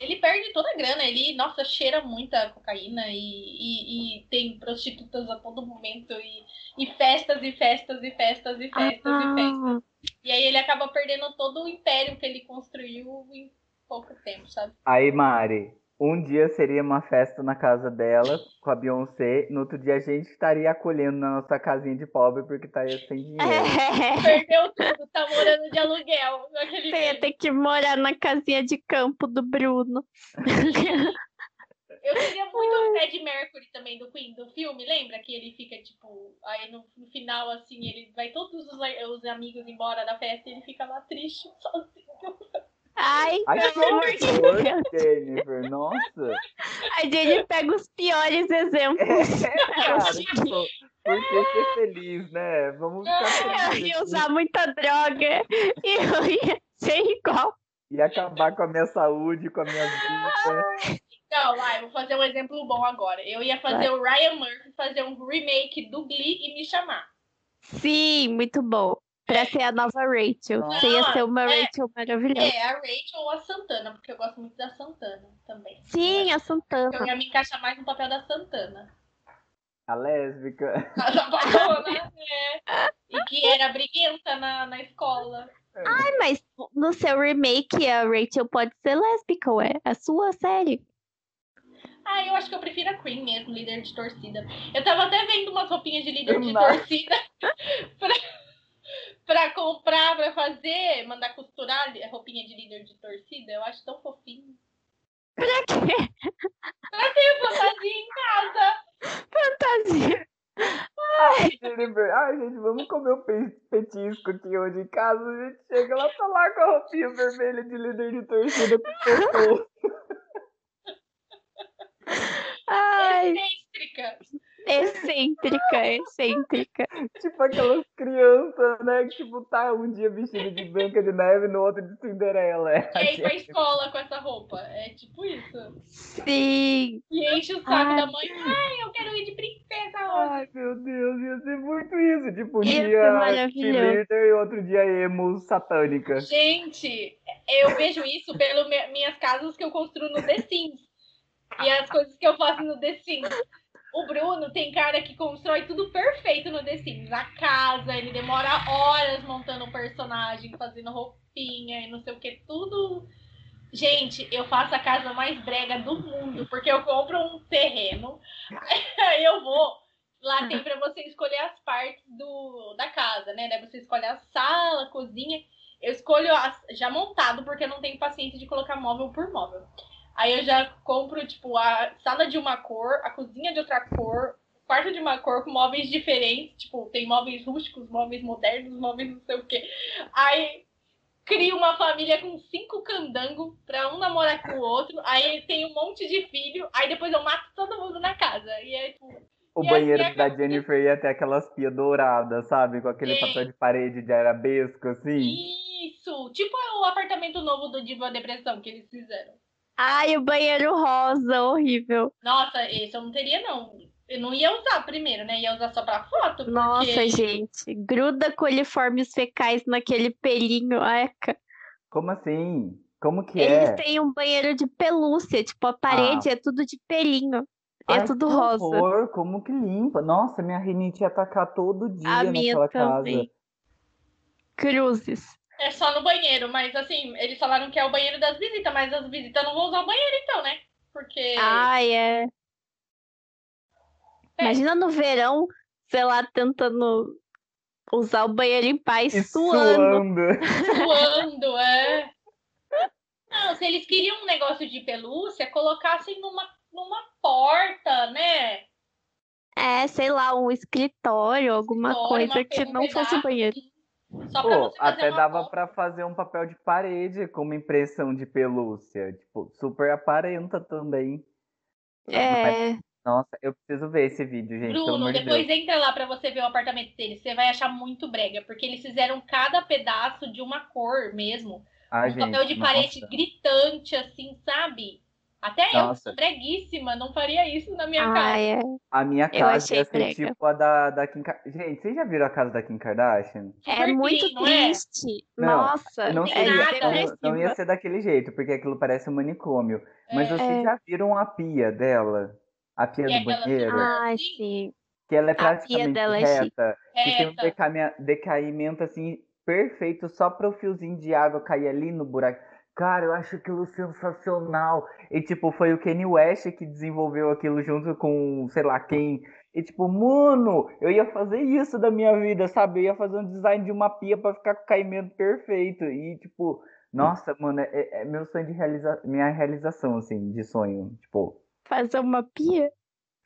ele perde toda a grana. Ele, nossa, cheira muita cocaína e, e, e tem prostitutas a todo momento e, e, festas e festas e festas e festas ah. e festas. E aí ele acaba perdendo todo o império que ele construiu em pouco tempo, sabe? Aí, Mari, um dia seria uma festa na casa dela com a Beyoncé, no outro dia a gente estaria acolhendo na nossa casinha de pobre porque estaria sem dinheiro. É. Perdeu tudo, tá morando de aluguel. Você ia ter que morar na casinha de campo do Bruno. Eu queria muito o Fred Mercury também do Queen, do filme, lembra? Que ele fica, tipo, aí no, no final, assim, ele vai todos os, os amigos embora da festa e ele fica lá triste, sozinho. Ai, Ai que horror, Jennifer, nossa. A Jennifer pega os piores exemplos. É, cara, tipo, por que ser feliz, né? Vamos ficar felizes. Eu ia usar muita droga e eu ia ser igual. Ia acabar com a minha saúde, com a minha vida. Não, vai, vou fazer um exemplo bom agora. Eu ia fazer vai. o Ryan Murphy fazer um remake do Glee e me chamar. Sim, muito bom. Pra ser a nova Rachel. Não, Você ia ser uma é, Rachel maravilhosa. É, a Rachel ou a Santana, porque eu gosto muito da Santana também. Sim, a Santana. Eu ia me encaixar mais no papel da Santana. A lésbica. A Japona, é. E que era briguenta na, na escola. É. Ai, mas no seu remake a Rachel pode ser lésbica, ué. A sua série. Ah, eu acho que eu prefiro a Queen mesmo, líder de torcida. Eu tava até vendo umas roupinhas de líder de torcida pra pra comprar, pra fazer, mandar costurar roupinha de líder de torcida, eu acho tão fofinho. Pra quê? Pra ter fantasia em casa. Fantasia. Ai, Ai, gente, vamos comer o um petisco aqui hoje em casa. A gente chega lá, tá lá com a roupinha vermelha de líder de torcida com Ai. Excêntrica. Excêntrica, excêntrica. Tipo aquelas crianças, né? Que tipo, tá um dia vestido de Branca de Neve, no outro de Cinderela. É e aí pra escola com essa roupa. É tipo isso. Sim. E enche o saco Ai. da mãe. Ai, eu quero ir de princesa hoje. Ai, meu Deus, ia ser muito isso. Tipo, um isso dia cheerleader e outro dia emo satânica. Gente, eu vejo isso pelas minhas casas que eu construo no The Sims. E as coisas que eu faço no The Sims. O Bruno tem cara que constrói tudo perfeito no The Sims. A casa, ele demora horas montando um personagem, fazendo roupinha e não sei o que, tudo. Gente, eu faço a casa mais brega do mundo, porque eu compro um terreno, aí eu vou. Lá tem para você escolher as partes do, da casa, né? Você escolhe a sala, a cozinha. Eu escolho já montado, porque eu não tenho paciência de colocar móvel por móvel. Aí eu já compro, tipo, a sala de uma cor, a cozinha de outra cor, o quarto de uma cor, com móveis diferentes. Tipo, tem móveis rústicos, móveis modernos, móveis não sei o quê. Aí crio uma família com cinco candangos pra um namorar com o outro. Aí tem um monte de filho. Aí depois eu mato todo mundo na casa. E aí, tipo. O banheiro assim, da Jennifer ia ter aquelas pias douradas, sabe? Com aquele Sim. papel de parede de arabesco, assim. Isso! Tipo o apartamento novo do Diva Depressão que eles fizeram. Ai, o banheiro rosa, horrível. Nossa, esse eu não teria, não. Eu não ia usar primeiro, né? Ia usar só pra foto. Porque... Nossa, gente. Gruda coliformes fecais naquele pelinho. Eca. Como assim? Como que Eles é? Eles têm um banheiro de pelúcia. Tipo, a parede ah. é tudo de pelinho. É Ai, tudo rosa. Horror, como que limpa? Nossa, minha rinite ia atacar todo dia a naquela minha também. casa. Cruzes. É só no banheiro, mas assim, eles falaram que é o banheiro das visitas, mas as visitas não vão usar o banheiro então, né? Porque. Ai, é. é. Imagina no verão, sei lá, tentando usar o banheiro em paz, e suando. Suando, suando é. Não, se eles queriam um negócio de pelúcia, colocassem numa, numa porta, né? É, sei lá, um escritório, alguma escritório, coisa que não fosse banheiro. Só pra Pô, até dava para fazer um papel de parede com uma impressão de pelúcia. Tipo, super aparenta também. É. Nossa, eu preciso ver esse vídeo, gente. Bruno, depois de entra lá para você ver o apartamento deles. Você vai achar muito brega, porque eles fizeram cada pedaço de uma cor mesmo. Ai, um gente, papel de parede nossa. gritante, assim, sabe? Até eu, que sou breguíssima, não faria isso na minha Ah, casa. é. A minha Eu casa ia ser tipo a da, da Kim Kardashian. Gente, vocês já viram a casa da Kim Kardashian? É Super muito clean, não é? triste. Não, Nossa, Não é seria, não, não ia ser daquele jeito, porque aquilo parece um manicômio. Mas É. vocês É. já viram a pia dela? A pia E do banheiro? figura- Ai, Sim. sim. Que ela é pia praticamente dela é reta. Que tem um Reta. decame- decaimento assim perfeito só para o fiozinho de água cair ali no buraco. Cara, eu acho aquilo sensacional. E tipo, foi o Kanye West que desenvolveu aquilo junto com, sei lá quem. E tipo, mano, eu ia fazer isso da minha vida, sabe? Eu ia fazer um design de uma pia para ficar com o caimento perfeito. E tipo, nossa, mano, é, é meu sonho de realizar, minha realização assim, de sonho, tipo, Fazer uma pia?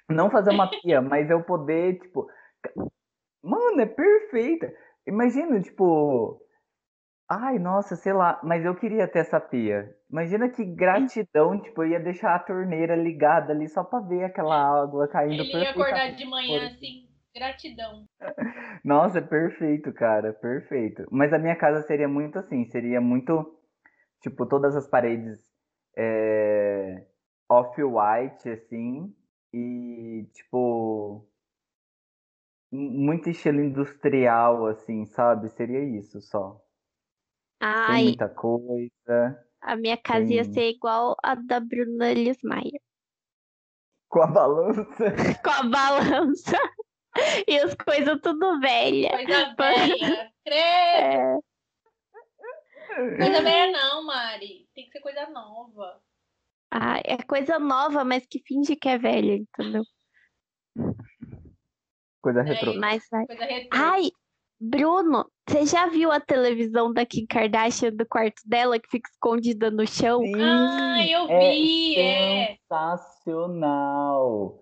não fazer uma pia, mas eu poder, tipo. Mano, é perfeita. Imagina, tipo. Ai, nossa, sei lá, mas eu queria ter essa pia. Imagina que gratidão, tipo, eu ia deixar a torneira ligada ali só pra ver aquela água caindo Ele ia acordar de manhã assim, gratidão. Nossa, é perfeito, cara, perfeito. Mas a minha casa seria muito assim, seria muito, tipo, todas as paredes é, off-white, assim, e, tipo, mu- muito estilo industrial, assim, sabe? Seria isso só. Ai, muita coisa, a minha casa ia Sim. ser igual a da Bruna Lismayer. com a balança. Com a balança e as coisas tudo velha. Coisa velha. Credo. É. Coisa velha não, Mari. Tem que ser coisa nova. Ah, é coisa nova, mas que finge que é velha, entendeu? Coisa É retrô. Mas vai. Coisa retrô. Ai, Bruno, você já viu a televisão da Kim Kardashian do quarto dela que fica escondida no chão? Sim, Ah, eu é vi, é. sensacional.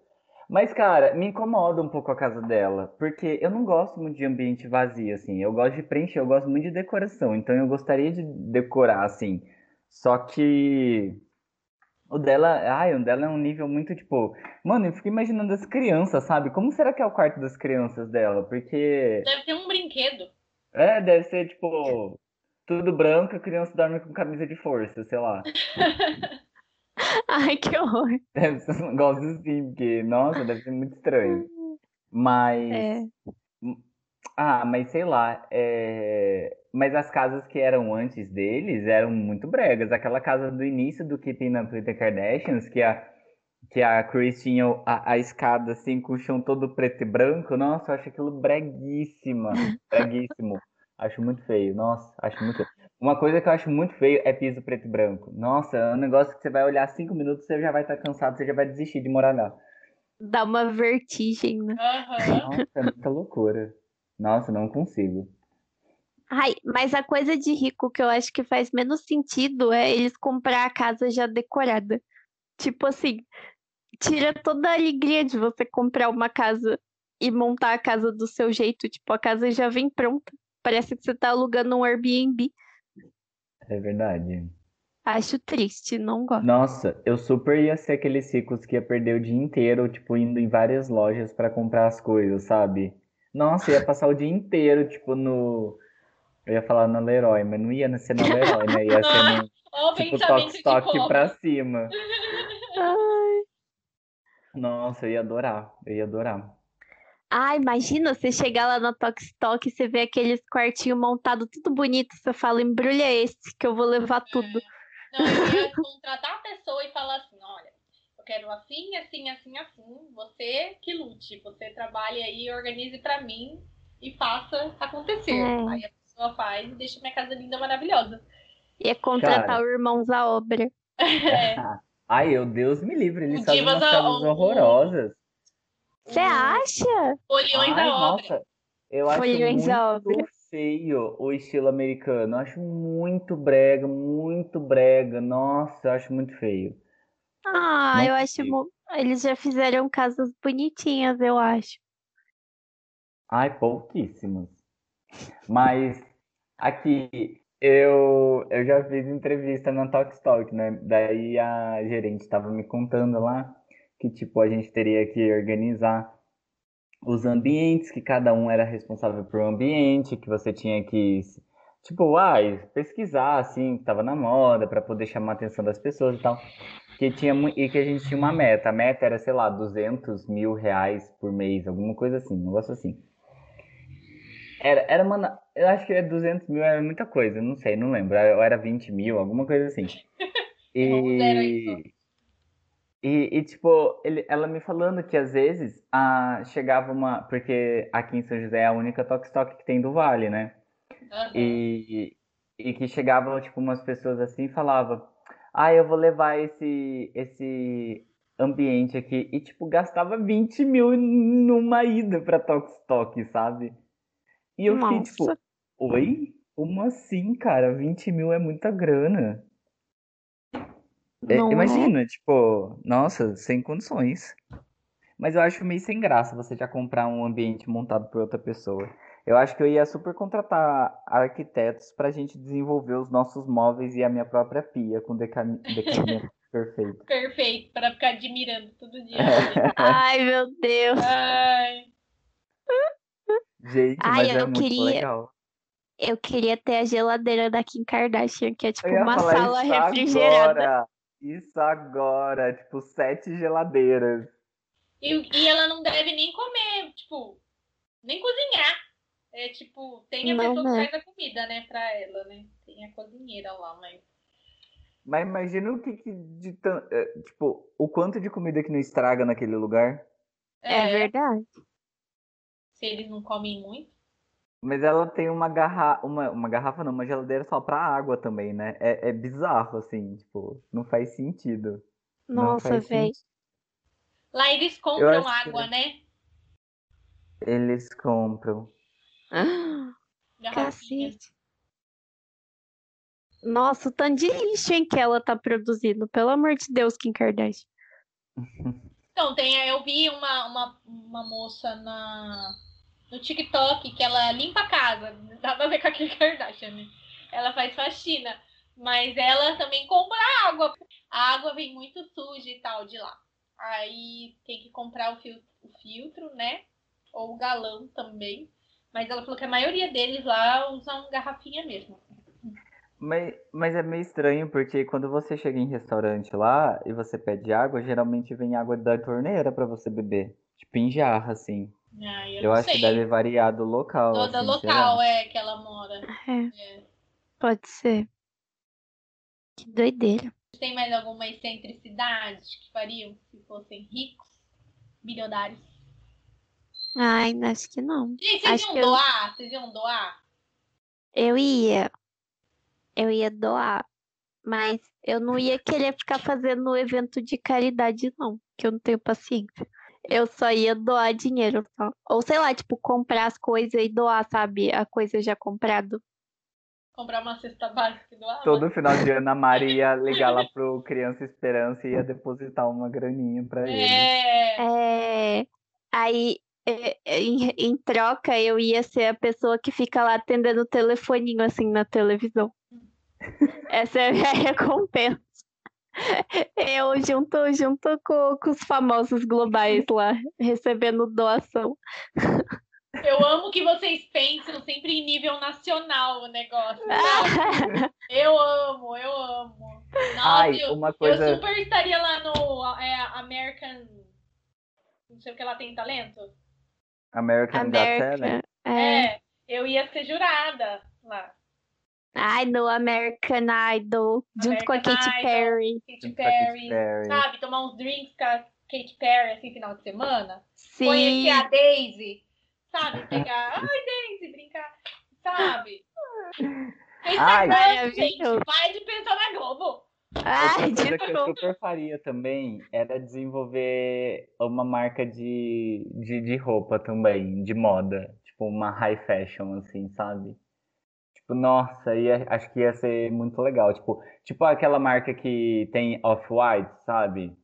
Mas, cara, me incomoda um pouco a casa dela, porque eu não gosto muito de ambiente vazio, assim. Eu gosto de preencher, eu gosto muito de decoração, então eu gostaria de decorar, assim. Só que o dela, ai, o dela é um nível muito, tipo, mano, eu fico imaginando as crianças, sabe? Como será que é o quarto das crianças dela? Porque Deve ter um brinquedo. é, deve ser, tipo, tudo branco, a criança dorme com camisa de força, sei lá. Ai, que horror. Deve ser um negócio assim, porque, nossa, deve ser muito estranho. Mas, É. ah, mas sei lá, é... mas as casas que eram antes deles eram muito bregas. Aquela casa do início do Keeping Up with the Kardashians, que a, que a Kris tinha a, a escada assim, com o chão todo preto e branco, nossa, eu acho aquilo breguíssima, breguíssimo. Acho muito feio, nossa, acho muito feio. Uma coisa que eu acho muito feio é piso preto e branco. Nossa, é um negócio que você vai olhar cinco minutos, você já vai estar cansado, você já vai desistir de morar lá. Dá uma vertigem, né? Aham. Nossa, é muita loucura. Nossa, não consigo. Ai, mas a coisa de rico que eu acho que faz menos sentido é eles comprar a casa já decorada. Tipo assim, tira toda a alegria de você comprar uma casa e montar a casa do seu jeito. Tipo, a casa já vem pronta. Parece que você tá alugando um Airbnb. É verdade. Acho triste, não gosto. Nossa, eu super ia ser aqueles ricos que ia perder o dia inteiro, tipo, indo em várias lojas pra comprar as coisas, sabe? Nossa, ia passar o dia inteiro, tipo, no. Eu ia falar na Leroy, mas não ia ser na Leroy, né? Ia ser no, tipo, toque-toque pra cima. Ai. Nossa, eu ia adorar, eu ia adorar. Ah, imagina você chegar lá na Tox Tok e você vê aqueles quartinhos montados tudo bonito. Você fala, embrulha esse que eu vou levar tudo. Não, eu ia contratar a pessoa e falar assim, olha, eu quero assim, assim, assim, assim. Você que lute, você trabalhe aí, organize pra mim e faça acontecer. É. Aí a pessoa faz e deixa minha casa linda, maravilhosa. Ia contratar Cara. o Irmãos à Obra. É. Ai, eu Deus me livre, eles fazem umas casas horrorosas. Você Um acha? Folhões Ai, à obra. nossa, eu acho Folhões obra. muito feio o estilo americano. Eu acho muito brega, muito brega. Nossa, eu acho muito feio. Ah, Não eu acho. mo- Eles já fizeram casas bonitinhas, eu acho. Ai, pouquíssimos. Mas aqui eu, eu já fiz entrevista na Talk Talk, né? Daí a gerente estava me contando lá que tipo a gente teria que organizar os ambientes, que cada um era responsável por um ambiente, que você tinha que tipo, ai, pesquisar assim, que tava na moda para poder chamar a atenção das pessoas e tal. Que tinha e que a gente tinha uma meta. A meta era, sei lá, 200 mil reais por mês, alguma coisa assim, um negócio assim. Era, era uma. Eu acho que 200 mil era muita coisa, não sei, não lembro. Ou era 20 mil, alguma coisa assim. E. E, e, tipo, ele, ela me falando que às vezes a, chegava uma. Porque aqui em São José é a única Tox Tok que tem do Vale, né? Uhum. E, e que chegavam, tipo, umas pessoas assim e falavam: Ah, eu vou levar esse, esse ambiente aqui. E, tipo, gastava 20 mil numa ida pra Tox Tok, sabe? E eu Nossa. fiquei tipo, oi? Como assim, cara? 20 mil é muita grana. É, é? imagina, é? tipo, nossa, sem condições. Mas eu acho meio sem graça você já comprar um ambiente montado por outra pessoa. Eu acho que eu ia super contratar arquitetos pra gente desenvolver os nossos móveis e a minha própria pia com decamento perfeito. Perfeito, para ficar admirando todo dia. Ai, meu Deus. Ai. Gente, Ai, mas é muito queria... legal. Eu queria ter a geladeira da Kim Kardashian, que é tipo uma sala isso refrigerada. Agora. Isso agora, tipo, sete geladeiras. E, e ela não deve nem comer, tipo, nem cozinhar. É tipo, tem a não, pessoa que faz a comida, né, pra ela, né? Tem a cozinheira lá, mas. Mas imagina o que, que de é, tipo, o quanto de comida que não estraga naquele lugar. É, é verdade se eles não comem muito. Mas ela tem uma garrafa, uma, uma garrafa não, uma geladeira só pra água também, né? É, é bizarro, assim, tipo, não faz sentido. Nossa, velho. Lá eles compram água, que... né? Eles compram. Ah, cacete. Nossa, o tanto de lixo em que ela tá produzindo. Pelo amor de Deus, Kim Kardashian. Então, tem, eu vi uma, uma, uma moça na, no TikTok que ela limpa a casa. Dá pra ver com a Kardashian, né? Ela faz faxina. Mas ela também compra água. A água vem muito suja e tal de lá. Aí tem que comprar o filtro, o filtro, né? Ou o galão também. Mas ela falou que a maioria deles lá usam garrafinha mesmo. Mas, mas é meio estranho, porque quando você chega em restaurante lá e você pede água, geralmente vem água da torneira para você beber. Tipo em jarra, assim. Ah, eu, eu acho sei. que deve variar do local. Toda assim, local, será? é, que ela mora. É. é. Pode ser. Que doideira. Tem mais alguma excentricidade que fariam se fossem ricos, bilionários? Ai, acho que não. Gente, vocês acho iam doar? Eu... Vocês iam doar? Eu ia. Eu ia doar. Mas eu não ia querer ficar fazendo evento de caridade, não. Que eu não tenho paciência. Eu só ia doar dinheiro só. Ou sei lá, tipo, comprar as coisas e doar, sabe? A coisa já comprado. Comprar uma cesta básica e doar. Todo final de ano a Mari ia ligar lá pro Criança Esperança e ia depositar uma graninha pra é... ele. É. Aí, é, é, em, em troca, eu ia ser a pessoa que fica lá atendendo o telefoninho assim na televisão. Essa é a minha recompensa. Eu junto, junto com, com os famosos globais lá, recebendo doação. Eu amo que vocês pensam sempre em nível nacional o negócio. eu amo, eu amo. Nossa, Ai, eu, uma coisa... eu super estaria lá no é, American. Não sei o que ela tem talento. American, American Got Talent. É. é, eu ia ser jurada lá. Ai, no American Idol, junto com a Katy Idol, Perry. Katy Perry, Perry, sabe? Tomar uns drinks com a Katy Perry, assim, final de semana. Sim. Conhecer a Daisy, sabe? Pegar, ai, Daisy, brincar, sabe? Ai, gente, vai de pensar na Globo. Ai, Outra coisa que eu super faria também era desenvolver uma marca de, de, de roupa também, de moda. Tipo, uma high fashion, assim, sabe? Tipo, nossa, ia, acho que ia ser muito legal. Tipo, tipo aquela marca que tem off-white, sabe?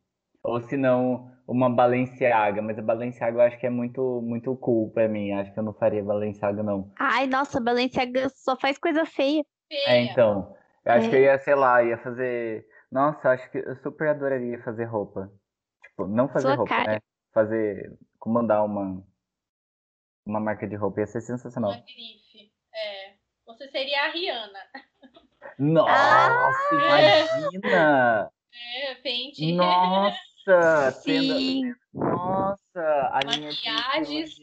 Ou se não, uma Balenciaga. Mas a Balenciaga eu acho que é muito, muito cool pra mim. Acho que eu não faria Balenciaga, não. Ai, nossa, Balenciaga só faz coisa feia. É, então. Eu acho é. que eu ia, sei lá, ia fazer. Nossa, acho que eu super adoraria fazer roupa. Tipo, não fazer Sua roupa, cara. né? Fazer, comandar uma, uma marca de roupa ia ser sensacional. Uma grife. É. Você seria a Rihanna. Nossa, Ah! imagina! É, pente. Nossa! Tendo, Sim. nossa, a linha de Maquiagens.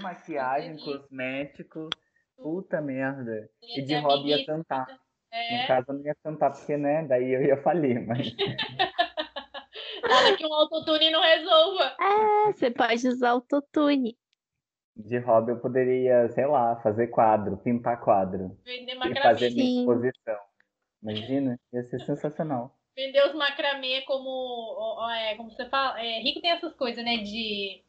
maquiagem, cosmético. Puta merda. E de hobby ia cantar. No É. caso, eu não ia cantar porque, né? Daí eu ia falir, mas. Nada que um autotune não resolva. É, você pode usar autotune. De hobby eu poderia, sei lá, fazer quadro, pintar quadro. Vender E macramê. fazer minha exposição. Imagina, ia ser sensacional. Vender os macramê como. É, como você fala. É, rico tem essas coisas, né? De.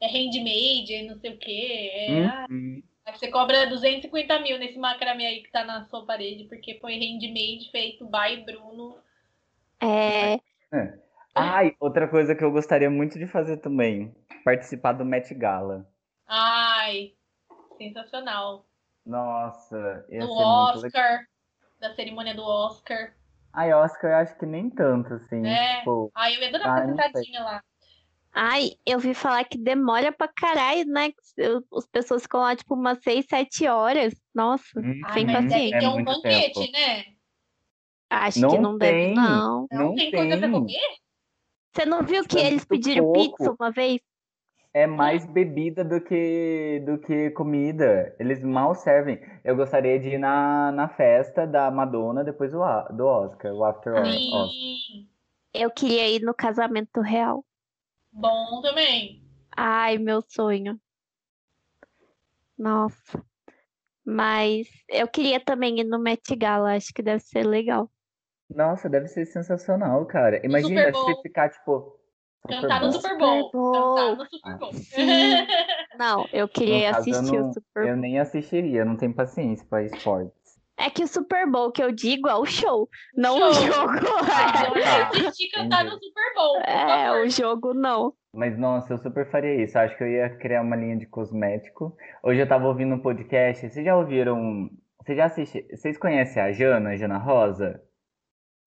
É handmade, é não sei o quê. É, ah, Uhum. aí você cobra 250 mil nesse macramê aí que tá na sua parede, porque foi handmade feito by Bruno. É, Ai, outra coisa que eu gostaria muito de fazer também. Participar do Met Gala. Ai, sensacional. Nossa, ia Do. Oscar, da cerimônia do Oscar. Ai, Oscar, eu acho que nem tanto, assim. É. Tipo, Ai, eu ia adorar Ah, ficar não sei. sentadinha lá. Ai, eu vi falar que demora pra caralho, né? Eu- As pessoas ficam lá, tipo, umas 6, 7 horas. Nossa, hum, Ai, Sem mas deve paciência. ter é um banquete, tempo. né? acho Não que não deve, tem. não. Não, Não tem, coisa pra tem. comer? Você não viu que É eles pediram pouco. pizza uma vez? É mais bebida do que, do que comida. Eles mal servem. Eu gostaria de ir na, na festa da Madonna depois do, do Oscar, o After Oscar. Sim. Eu queria ir no casamento real. Bom também. Ai, meu sonho. Nossa. Mas eu queria também ir no Met Gala, acho que deve ser legal. Nossa, deve ser sensacional, cara. Imagina você ficar, tipo. Cantar no Super Bowl. Super Cantar no Super Bowl. Não, eu queria caso, eu assistir não- o Super Eu Bowl. nem assistiria, eu não tenho paciência pra esportes. É que o Super Bowl que eu digo é o show, não Show. o jogo. Ah, tá. eu assisti cantar no Super Bowl. É, o jogo não. Mas nossa, eu super faria isso. Acho que eu ia criar uma linha de cosmético. Hoje eu tava ouvindo um podcast. Vocês já ouviram? Vocês já assistiram? Vocês conhecem a Jana, Jana Rosa?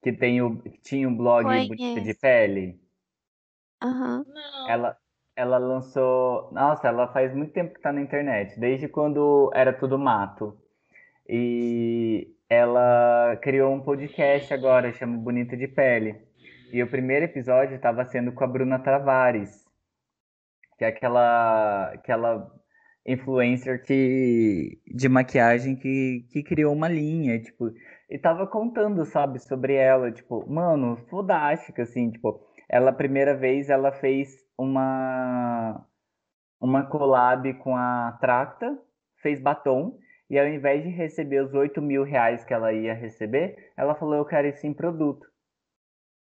Que tem o, que tinha um blog Bonita de. Pele? Ela, ela lançou. Nossa, ela faz muito tempo que tá na internet, desde quando era tudo mato. E ela criou um podcast agora, chama Bonita de Pele. E o primeiro episódio estava sendo com a Bruna Tavares, que é aquela, aquela influencer que, de maquiagem que, que criou uma linha, tipo, e tava contando, sabe, sobre ela, tipo, mano, fodástica, assim, tipo, ela, primeira vez, ela fez uma, uma collab com a Tracta, fez batom, e ao invés de receber os 8 mil reais que ela ia receber, ela falou, eu quero isso em produto.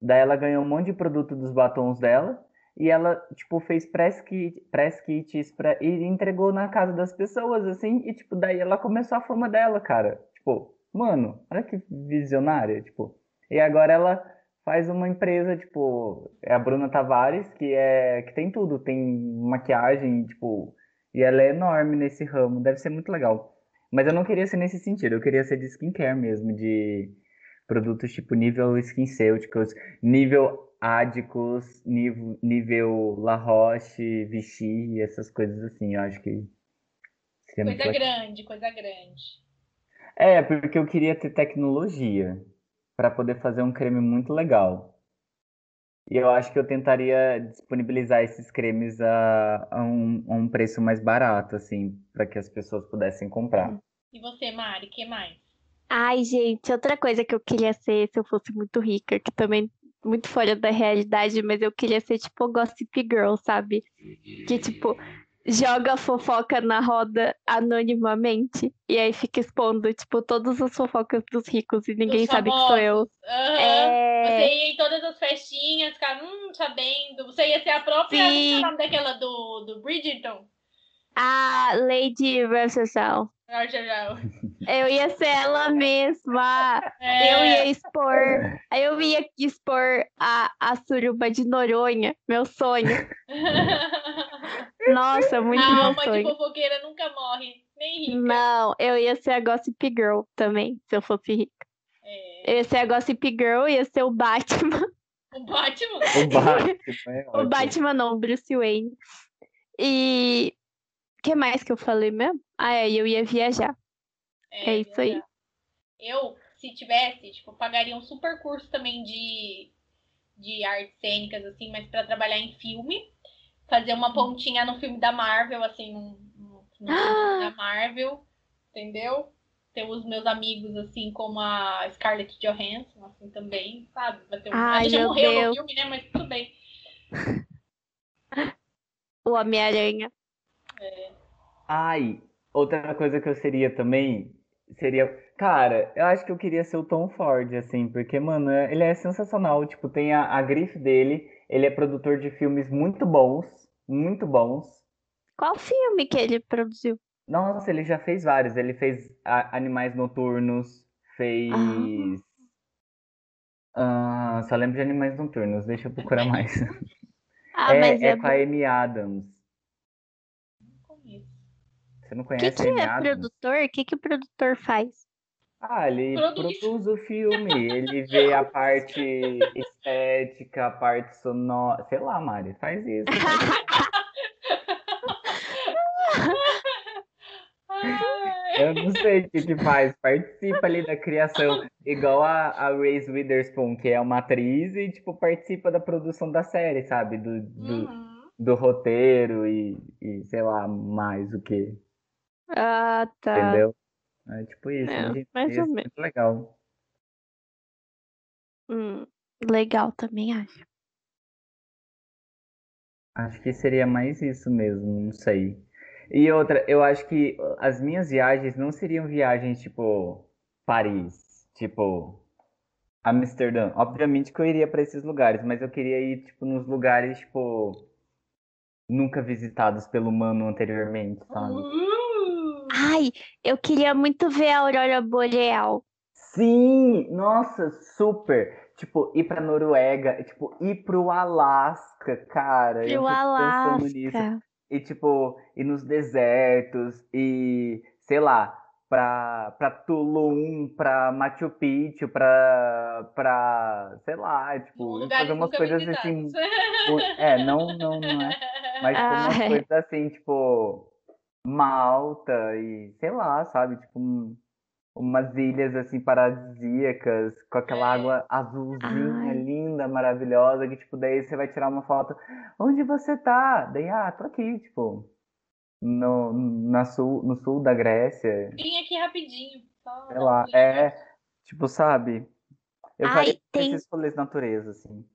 Daí ela ganhou um monte de produto dos batons dela, e ela, tipo, fez press, kit, press kits pra, e entregou na casa das pessoas, assim, e, tipo, daí ela começou a fama dela, cara. Tipo, mano, olha que visionária, tipo. E agora ela faz uma empresa, tipo, é a Bruna Tavares, que é que tem tudo, tem maquiagem, tipo, e ela é enorme nesse ramo, deve ser muito legal. Mas eu não queria ser nesse sentido, eu queria ser de skincare mesmo, de produtos tipo nível SkinCeuticals, nível Adicos, nível, nível La Roche, Vichy, essas coisas assim, eu acho que Coisa grande, coisa grande. É, porque eu queria ter tecnologia para poder fazer um creme muito legal. E eu acho que eu tentaria disponibilizar esses cremes a, a um, a um preço mais barato, assim, para que as pessoas pudessem comprar. E você, Mari, que mais? Ai, gente, outra coisa que eu queria ser se eu fosse muito rica, que também muito fora da realidade, mas eu queria ser tipo Gossip Girl, sabe? Que tipo joga fofoca na roda anonimamente e aí fica expondo tipo todas as fofocas dos ricos e ninguém sabe que sou eu. Aham. É, Você ia em todas as festinhas, ficar, hum, sabendo. Você ia ser a própria. É o Sim. nome daquela do, do Bridgerton? A Lady Russell. Ah. Eu ia ser ela mesma. É. Eu ia expor, eu ia expor a, a suruba de Noronha, meu sonho. Nossa, muito a meu alma de sonho. fofoqueira nunca morre, nem rica. Não, eu ia ser a Gossip Girl também, se eu fosse rica. É. Eu ia ser a Gossip Girl, ia ser o Batman. O Batman? O Batman é O. Batman não, o Bruce Wayne. E que mais que eu falei mesmo? Ah, é, eu ia viajar. É isso aí. Eu, se tivesse, tipo, pagaria um super curso também de, de artes cênicas, assim, mas pra trabalhar em filme. Fazer uma pontinha no filme da Marvel, assim, no, no, no filme da Marvel, entendeu? Ter os meus amigos, assim, como a Scarlett Johansson, assim, também, sabe? Vai ter um... Ai, já morreu Deus. no filme, né? Mas tudo bem. O Homem-Aranha. Ai, outra coisa que eu seria também seria. Cara, eu acho que eu queria ser o Tom Ford, assim, porque, mano, é- ele é sensacional. Tipo, tem a, a grife dele, ele é produtor de filmes muito bons, muito bons. Qual filme que ele produziu? Nossa, ele já fez vários. Ele fez a- Animais Noturnos, fez. Ah, só lembro de Animais Noturnos, deixa eu procurar mais. Ah, é, mas é é com a Amy Adams. Você não que, conhece que a Amy é produtor? O que, que o produtor faz? Ah, ele Produz. produz o filme, ele vê a parte estética, a parte sonora, sei lá, Mari, faz isso. Eu não sei o que que faz, participa ali da criação, igual a, a Reese Witherspoon, que é uma atriz e, tipo, participa da produção da série, sabe? Do, do, Uhum. do roteiro e, e sei lá, mais o que, Ah, tá. entendeu? É tipo isso, É, gente, mais ou ser menos. legal. Hum, legal também, acho. Acho que seria mais isso mesmo, não sei. E outra, eu acho que as minhas viagens não seriam viagens tipo Paris, tipo Amsterdã. Obviamente que eu iria para esses lugares, mas eu queria ir tipo nos lugares tipo nunca visitados pelo humano anteriormente, sabe? Uh! Ai, eu queria muito ver a aurora boreal. Sim, nossa, super. Tipo, ir pra Noruega, tipo, ir pro Alasca, cara. Eu Pro fico pensando nisso. Alasca. E, tipo, ir nos desertos e, sei lá, pra, pra Tulum, pra Machu Picchu, pra, pra, sei lá, tipo, fazer umas coisas assim. É, não, não, não é. Mas, tipo, umas coisas assim, tipo, Malta e, sei lá, sabe? Tipo, um- umas ilhas, assim, paradisíacas, com aquela água azulzinha, Ai. linda, maravilhosa, que, tipo, daí você vai tirar uma foto. Onde você tá? Daí, ah, tô aqui, tipo, no, na sul, no sul da Grécia, Vim aqui rapidinho. Só sei lá. É, tipo, sabe? Eu Ai, faria tem- esses rolês natureza, assim.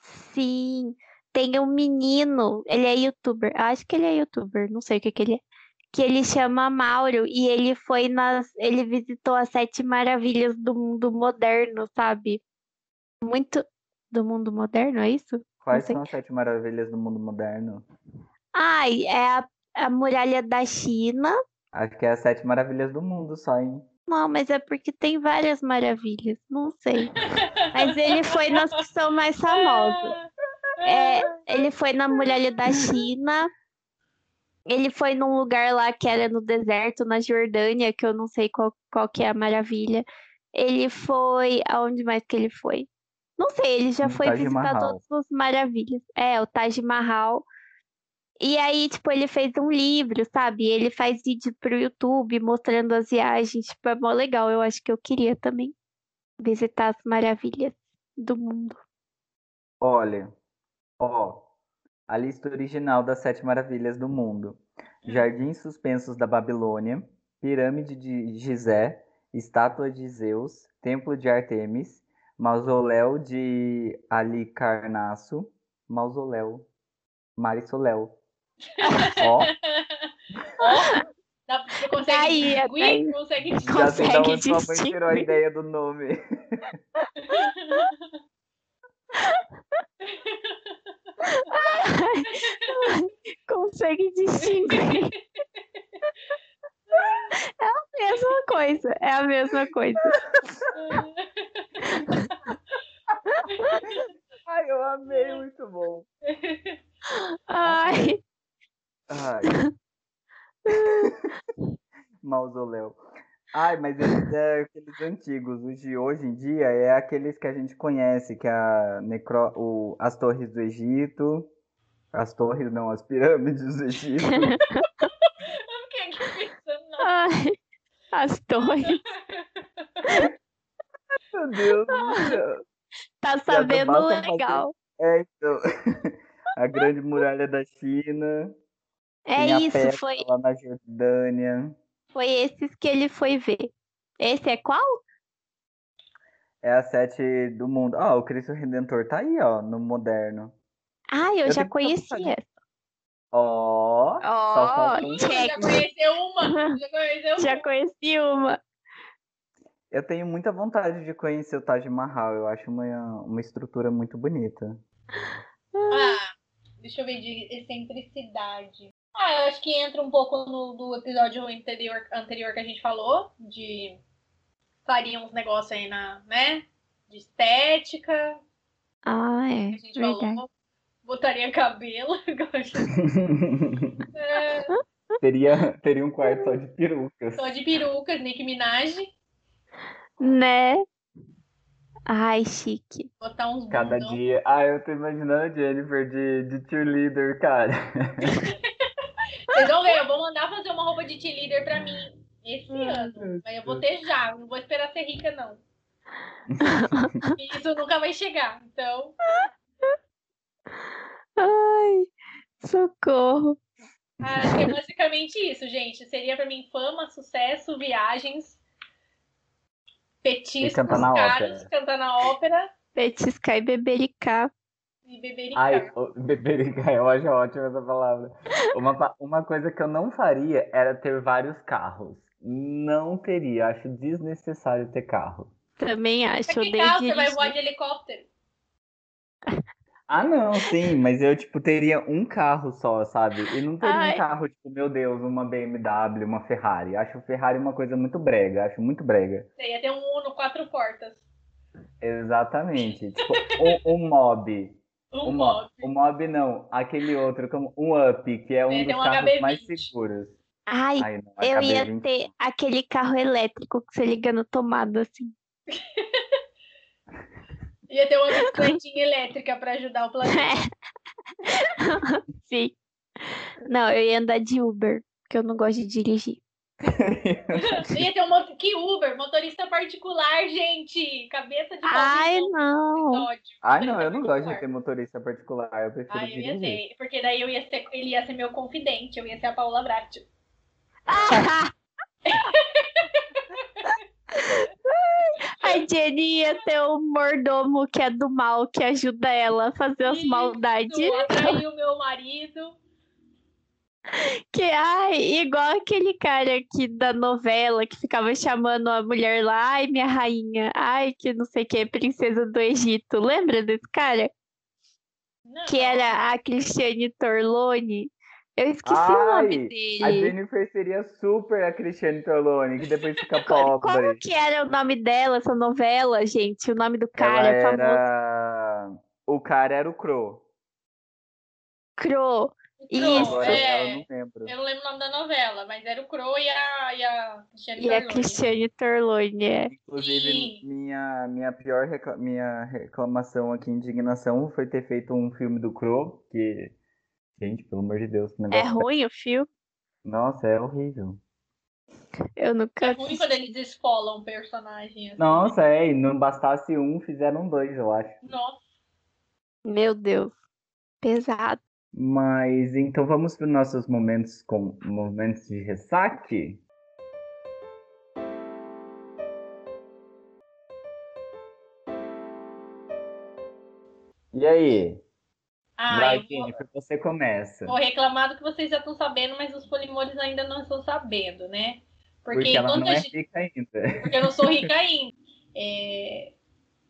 Sim, tem um menino, ele é youtuber, acho que ele é youtuber, não sei o que que ele é, que ele chama Mauro e ele foi nas, ele visitou as sete maravilhas do mundo moderno, sabe? Muito do mundo moderno, é isso? Quais são as sete maravilhas do mundo moderno? Ai, é a, a muralha da China. Acho que é as sete maravilhas do mundo só, hein? Não, mas é porque tem várias maravilhas, não sei. Mas ele foi nas que são mais famosas. É, ele foi na muralha da China. Ele foi num lugar lá que era no deserto, na Jordânia, que eu não sei qual, qual que é a maravilha. Ele foi. Aonde mais que ele foi? Não sei, ele já No foi Taj visitar Mahal. todas as maravilhas. É, o Taj Mahal. E aí, tipo, ele fez um livro, sabe? Ele faz vídeo pro YouTube mostrando as viagens. Tipo, é mó legal. Eu acho que eu queria também visitar as maravilhas do mundo. Olha, ó, a lista original das sete maravilhas do mundo: Jardins Suspensos da Babilônia, Pirâmide de Gizé, Estátua de Zeus, Templo de Artemis, Mausoléu de Alicarnasso, Mausoléu, Marisoléu. Ó, Dá, você consegue Daí, distinguir? daí. Consegue já sei da onde sua mãe tirou a distinguir. ideia do nome. Consegue distinguir. É a mesma coisa. É a mesma coisa. Ai, eu amei, muito bom. Ai, Ai. Mausoléu. Ai, mas eles é aqueles antigos. Os de hoje em dia é aqueles que a gente conhece, que é a necro... o... as torres do Egito. As torres, não, as pirâmides do Egito. Eu fiquei aqui pensando, não. Ai, as torres. Meu Deus do céu. Tá sabendo legal. É, então. A grande muralha da China. É isso, foi, lá na Jordânia. Foi esses que ele foi ver. Esse é qual? É a sete do mundo. Ah, o Cristo Redentor tá aí, ó, no moderno. Ah, eu, Eu já conhecia. Ó, Ó, um- check. Já conheceu uma? Já conheceu Já uma? conheci uma. Eu tenho muita vontade de conhecer o Taj Mahal. Eu acho uma, uma estrutura muito bonita. Ah, deixa eu ver de excentricidade. Ah, eu acho que entra um pouco no do episódio anterior, anterior que a gente falou, de faria uns negócios aí na, né? De estética, Ah, é, a gente verdade. falou. Botaria cabelo. é, teria, teria um quarto só de perucas. só de perucas, Nicki Minaj. Né? Ai, chique. Botar uns Cada bundão. dia. Ah, eu tô imaginando a Jennifer de, de cheerleader, cara. Vocês vão ver, eu vou mandar fazer uma roupa de cheerleader pra mim esse ano. Mas eu vou ter já, não vou esperar ser rica, não. Isso nunca vai chegar. Então, Ai, socorro. ah, acho que é basicamente isso, gente. Seria pra mim fama, sucesso, viagens, petiscos cantar na caros, ópera. cantar na ópera Petiscar e bebericar. E Ai, casa. o- beberica, eu acho ótima essa palavra. Uma, uma coisa que eu não faria era ter vários carros. Não teria, acho desnecessário ter carro. Também acho. Pra que carro você vai voar de helicóptero? Ah, não, sim, mas eu, tipo, teria um carro só, sabe? E não teria Ai. um carro, tipo, meu Deus, uma BMW, uma Ferrari. Acho Ferrari uma coisa muito brega, acho muito brega. Você ia ter um Uno quatro portas. Exatamente. Tipo, um, um mob. Um Um mob. mob. Um mob não, aquele outro, como um up, que é um tem dos um carros mais HB20. seguros. Ai, Ai, não, eu ia HB20. ter aquele carro elétrico que você liga no tomado assim. Ia ter uma bicicletinha elétrica pra ajudar o planeta. Sim. Não, eu ia andar de Uber, porque eu não gosto de dirigir. Ia ter um. Que Uber, motorista particular, gente! Cabeça de Ai, palmito, não. episódio. Ah, não, eu não gosto de ter motorista particular, eu prefiro Ai, eu ia dirigir. ter, porque daí eu ia ser, ele ia ser meu confidente, eu ia ser a Paula Bratti. A Jenny ia ter um mordomo que é do mal, que ajuda ela a fazer as Isso, maldades. Atrair o meu marido. Que, ai, igual aquele cara aqui da novela que ficava chamando a mulher lá, ai, minha rainha, ai, que não sei o que, princesa do Egito. Lembra desse cara? Não, Que era a Cristiane Torlone. Eu esqueci o Ai, nome A dele. Jennifer seria super a Cristiane Torlone, que depois fica pobre. Como que era o nome dela, essa novela, gente? O nome do cara Ela famoso. era... O cara era o Crow. Cro. Crow, Isso. Agora é. ela não lembro. Eu não lembro o nome da novela, mas era o Crow e a, e a Cristiane E a. Cristiane é. Inclusive, minha, minha pior recla- minha reclamação aqui, indignação, foi ter feito um filme do Crow, que... Gente, pelo amor de Deus, que É negócio... ruim o filme? Nossa, é horrível. Eu nunca É ruim quando eles esfolam um personagem assim. Nossa, é, e não bastasse um, fizeram dois, eu acho. Nossa. Meu Deus. Pesado. Mas então vamos para os nossos momentos com momentos de ressaque. E aí? Ah, Vai, vou, você começa. vou reclamar do que vocês já estão sabendo, mas os polimores ainda não estão sabendo, né? Porque, Porque ela não é gente- rica ainda. porque eu não sou rica ainda. É,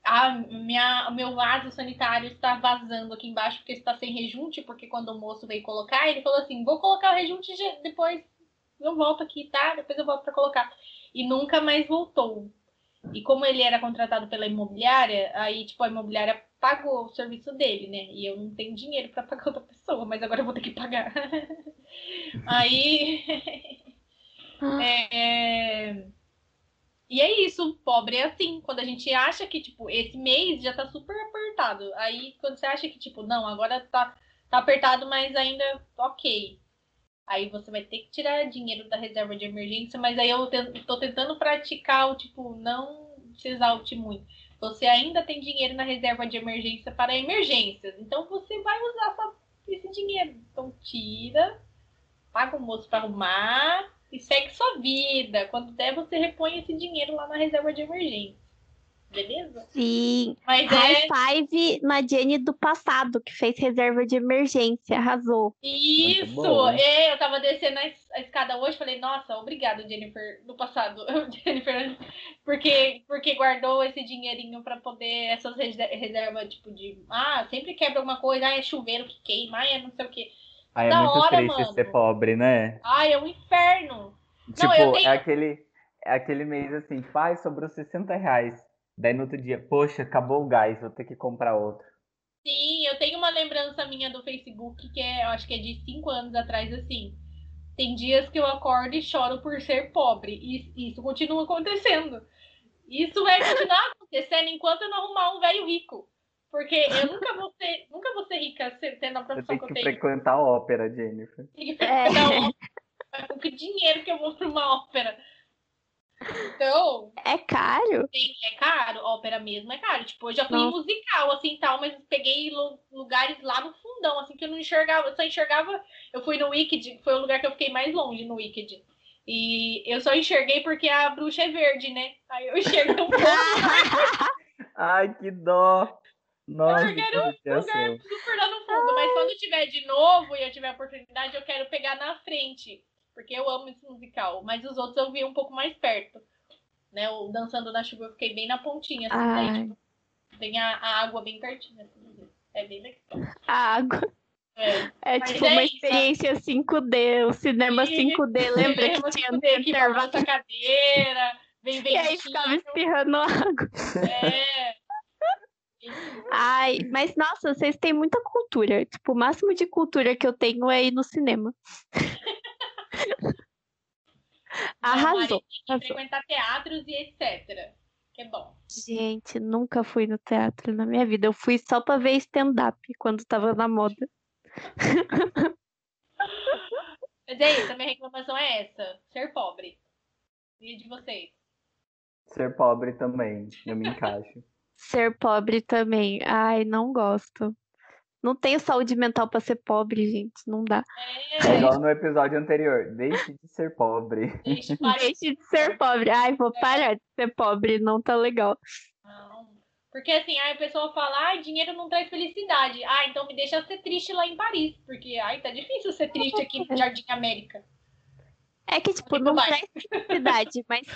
a minha, o meu vaso sanitário está vazando aqui embaixo porque está sem rejunte, porque quando o moço veio colocar, ele falou assim, vou colocar o rejunte depois eu volto aqui, tá? Depois eu volto para colocar. E nunca mais voltou. E como ele era contratado pela imobiliária, aí, tipo, a imobiliária pagou o serviço dele, né? E eu não tenho dinheiro para pagar outra pessoa, mas agora eu vou ter que pagar. aí... É, E é isso, pobre é assim. Quando a gente acha que, tipo, esse mês já tá super apertado. Aí, quando você acha que, tipo, não, agora tá, tá apertado, mas ainda ok. Aí você vai ter que tirar dinheiro da reserva de emergência, mas aí eu tô tentando praticar o, tipo, não se exalte muito. Você ainda tem dinheiro na reserva de emergência para emergências. Então você vai usar só esse dinheiro. Então tira, paga o moço para arrumar e segue sua vida. Quando der, você repõe esse dinheiro lá na reserva de emergência. Beleza? Sim. Mas High é... five na Jenny do passado, que fez reserva de emergência, arrasou. Isso! É, eu tava descendo a escada hoje, falei, nossa, obrigado, Jennifer, do passado. Jennifer, porque, porque guardou esse dinheirinho pra poder, essas reservas, tipo, de, ah, sempre quebra alguma coisa, ah, é chuveiro que queima, ah, é não sei o quê. Ah, é da muito hora, triste mano. ser pobre, né? Ai, é um inferno. Tipo, não, tenho... é aquele, é aquele mês assim, pai, sobrou 60 reais. Daí no outro dia, poxa, acabou o gás, vou ter que comprar outro. Sim, eu tenho uma lembrança minha do Facebook que é, eu acho que é de cinco anos atrás, assim. Tem dias que eu acordo e choro por ser pobre. E isso continua acontecendo. Isso vai continuar acontecendo enquanto eu não arrumar um velho rico. Porque eu nunca vou ser, nunca vou ser rica tendo a profissão que eu tenho. frequentar a ópera, Jennifer. Tem que frequentar ópera. Com que dinheiro que eu vou para uma ópera? Então. É caro? Sim, é caro. Ópera mesmo é caro. Tipo, eu já fui musical, assim tal, mas peguei lugares lá no fundão, assim, que eu não enxergava. Eu só enxergava. Eu fui no Wicked, que foi o lugar que eu fiquei mais longe no Wicked. E eu só enxerguei porque a bruxa é verde, né? Aí eu enxerguei um pouco. Ai, que dó! Nossa, eu quero um lugar super lá no fundo, mas quando tiver de novo e eu tiver oportunidade, eu quero pegar na frente porque eu amo esse musical. Mas os outros eu vi um pouco mais perto. Né? O Dançando na Chuva eu fiquei bem na pontinha, assim, daí, tipo, tem a, a, água bem pertinho, assim, é bem legal. A água. É, é tipo é uma isso, experiência 5D, o cinema e... 5D, lembra que tinha 5D, que cadeira, vem bem E aí ficava espirrando água. É. Ai, mas nossa, vocês têm muita cultura. Tipo, o máximo de cultura que eu tenho é ir no cinema. Arrasou. Tem que frequentar teatros e etc. Que é bom. Gente, nunca fui no teatro na minha vida. Eu fui só pra ver stand-up quando tava na moda. Mas é isso, a minha reclamação é essa: ser pobre. E de vocês? Ser pobre também, eu me encaixo. ser pobre também. Ai, não gosto. Não tenho saúde mental para ser pobre, gente. Não dá. É igual no episódio anterior. Deixe de ser pobre. Deixe, Deixe de ser pobre. Ai, vou parar de ser pobre. Não tá legal. Não. Porque assim, aí a pessoa fala, ah, dinheiro não traz felicidade. Ah, então me deixa ser triste lá em Paris. Porque, ai, tá difícil ser triste aqui no Jardim América. É que, tipo, não traz felicidade, mas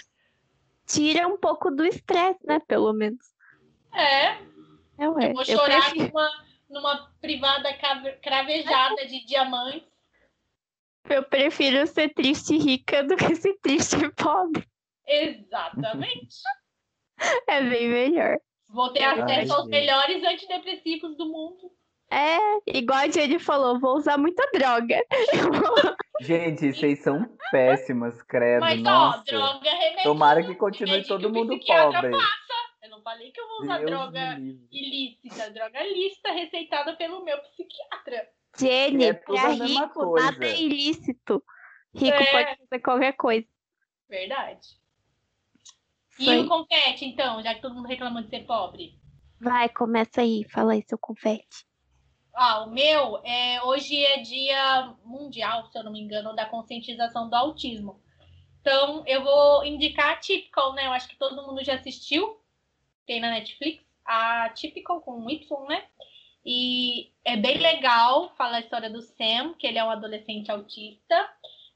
tira um pouco do estresse, né? Pelo menos. É. É, ué. Eu vou chorar eu prefiro... numa numa privada cravejada de diamantes. Eu prefiro ser triste e rica do que ser triste e pobre. Exatamente. é bem melhor. Vou ter acesso aos melhores antidepressivos do mundo. É, igual a Jenny falou, vou usar muita droga. Gente, vocês são péssimas, credo. Mas, Nossa. ó, droga remédio. Tomara que continue todo mundo pobre. Passa não falei que eu vou usar Deus droga ilícita, droga lícita receitada pelo meu psiquiatra. Jenny, é pra rico, nada é ilícito. Rico é... pode fazer qualquer coisa. Verdade. E Foi. o confete, então, já que todo mundo reclamou de ser pobre? Vai, começa aí, fala aí seu confete. Ah, o meu, é, hoje é dia mundial, se eu não me engano, da conscientização do autismo. Então, eu vou indicar a Typical, né? Eu acho que todo mundo já assistiu tem na Netflix, a Typical com Y, né? E é bem legal, fala a história do Sam, que ele é um adolescente autista.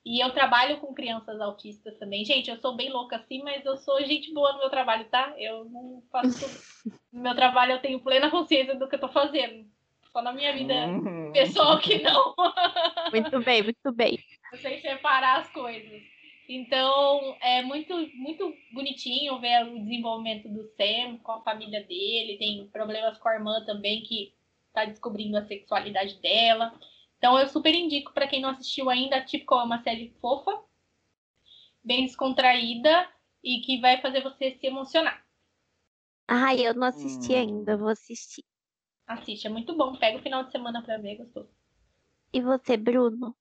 E eu trabalho com crianças autistas também. Gente, eu sou bem louca assim, mas eu sou gente boa no meu trabalho, tá? Eu não faço. no meu trabalho eu tenho plena consciência do que eu tô fazendo. Só na minha vida uhum. pessoal que não. muito bem, muito bem. Eu sei separar as coisas. Então, é muito, muito bonitinho ver o desenvolvimento do Sam com a família dele. Tem problemas com a irmã também, que está descobrindo a sexualidade dela. Então, eu super indico para quem não assistiu ainda. Tipo, é uma série fofa, bem descontraída. e que vai fazer você se emocionar. Ai, eu não assisti Hum. ainda, vou assistir. Assiste, é muito bom. Pega o final de semana pra ver, gostoso. E você, Bruno?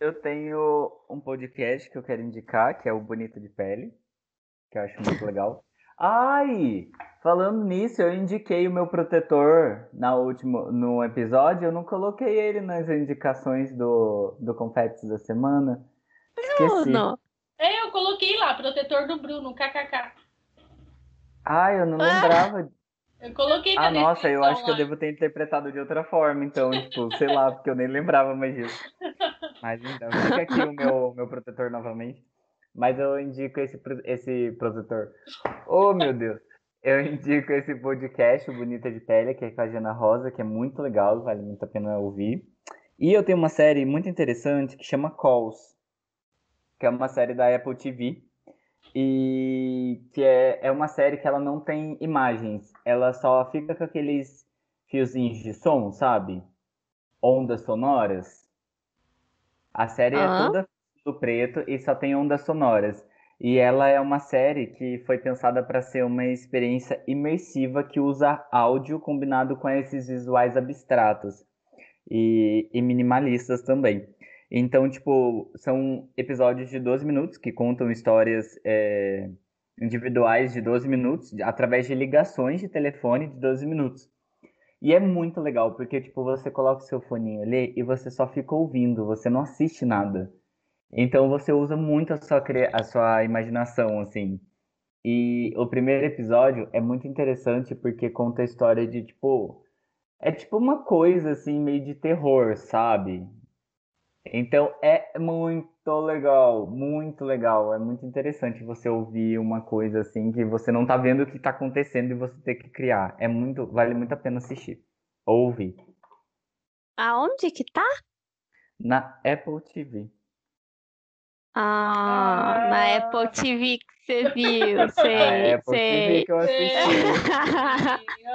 Eu tenho um podcast que eu quero indicar, que é o Bonito de Pele, que eu acho muito legal. Ai, falando nisso, eu indiquei o meu protetor na último, no episódio, eu não coloquei ele nas indicações do, do Confetes da semana. Esqueci. Bruno! É, eu coloquei lá, protetor do Bruno, kkk. Ai, eu não lembrava. Eu coloquei Ah, nossa, eu acho que eu lá. devo ter interpretado de outra forma, então, tipo, sei lá, porque eu nem lembrava mais disso. Mas então, fica aqui o meu, meu protetor novamente. Mas eu indico esse, esse protetor. Oh, meu Deus! Eu indico esse podcast, o Bonita de Pele, que é com a Jana Rosa, que é muito legal, vale muito a pena ouvir. E eu tenho uma série muito interessante que chama Calls, que é uma série da Apple TV. E que é, é uma série que ela não tem imagens, ela só fica com aqueles fiozinhos de som, sabe? Ondas sonoras. A série é toda do preto e só tem ondas sonoras. E ela é uma série que foi pensada para ser uma experiência imersiva que usa áudio combinado com esses visuais abstratos e, e minimalistas também. Então, tipo, são episódios de 12 minutos que contam histórias é, individuais de 12 minutos através de ligações de telefone de 12 minutos. E é muito legal, porque, tipo, você coloca o seu foninho ali e você só fica ouvindo, você não assiste nada. Então você usa muito a sua, a sua imaginação, assim. E o primeiro episódio é muito interessante porque conta a história de, tipo, é tipo uma coisa assim, meio de terror, sabe? Então é muito legal, muito legal. É muito interessante você ouvir uma coisa assim que você não tá vendo o que tá acontecendo e você ter que criar. É muito, vale muito a pena assistir. Ouvir. Aonde que tá? Na Apple TV. Ah, na Ah. Apple TV que você viu, Na sei, Apple TV sei. que eu assisti.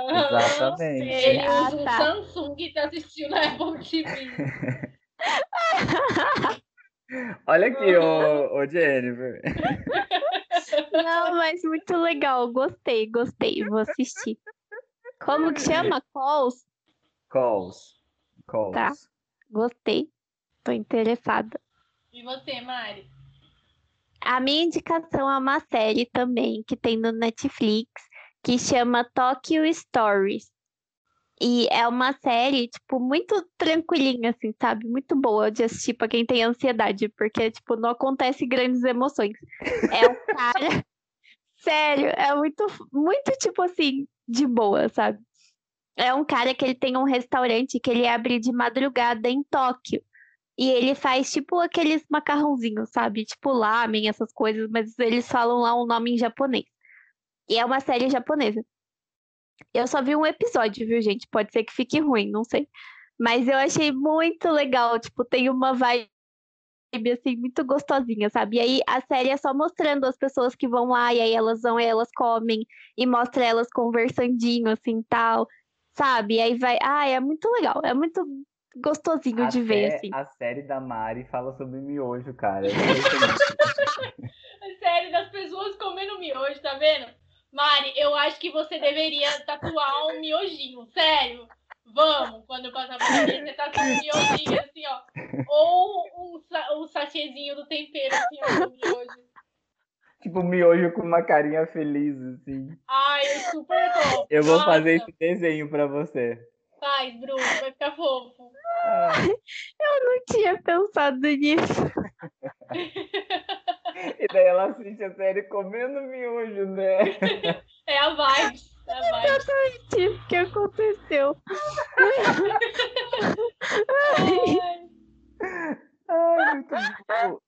Exatamente. Ele Ah, usa um tá. Samsung e tá assistindo a Apple TV. Olha aqui, ô, ô Jennifer. Não, mas muito legal, gostei, gostei, vou assistir. Como que chama? Calls? Calls. Calls. Tá. Gostei, tô interessada. E você, Mari? A minha indicação é uma série também que tem no Netflix que chama Tokyo Stories. E é uma série, tipo, muito tranquilinha, assim, sabe? Muito boa de assistir pra quem tem ansiedade, porque, tipo, não acontece grandes emoções. É um cara. Sério, é muito, muito, tipo assim, de boa, sabe? É um cara que ele tem um restaurante que ele abre de madrugada em Tóquio. E ele faz tipo aqueles macarrãozinhos, sabe? Tipo lamen, essas coisas, mas eles falam lá um nome em japonês. E é uma série japonesa. Eu só vi um episódio, viu, gente? Pode ser que fique ruim, não sei. Mas eu achei muito legal, tipo, tem uma vibe assim muito gostosinha, sabe? E aí a série é só mostrando as pessoas que vão lá e aí elas vão e elas comem e mostra elas conversandinho assim, tal, sabe? E aí vai, ah, é muito legal, é muito gostosinho de ver assim. a série da Mari fala sobre miojo, cara. É impressionante. Sério, das pessoas comendo miojo, tá vendo? Mari, eu acho que você deveria tatuar um miojinho, sério. Vamos, quando passar por aqui, você tatua um miojinho assim, ó. Ou um, sa- um sachêzinho do tempero, assim, ó, do miojo. tipo, miojo com uma carinha feliz, assim. Ai, eu super topo. Eu vou Nossa, fazer esse desenho pra você. Faz, Bruno, vai ficar fofo. Ah, Não tinha pensado nisso. e daí ela assiste a série comendo miojo, né? É a vibes, é a vibes. O que aconteceu? Ai, Ai, muito bom.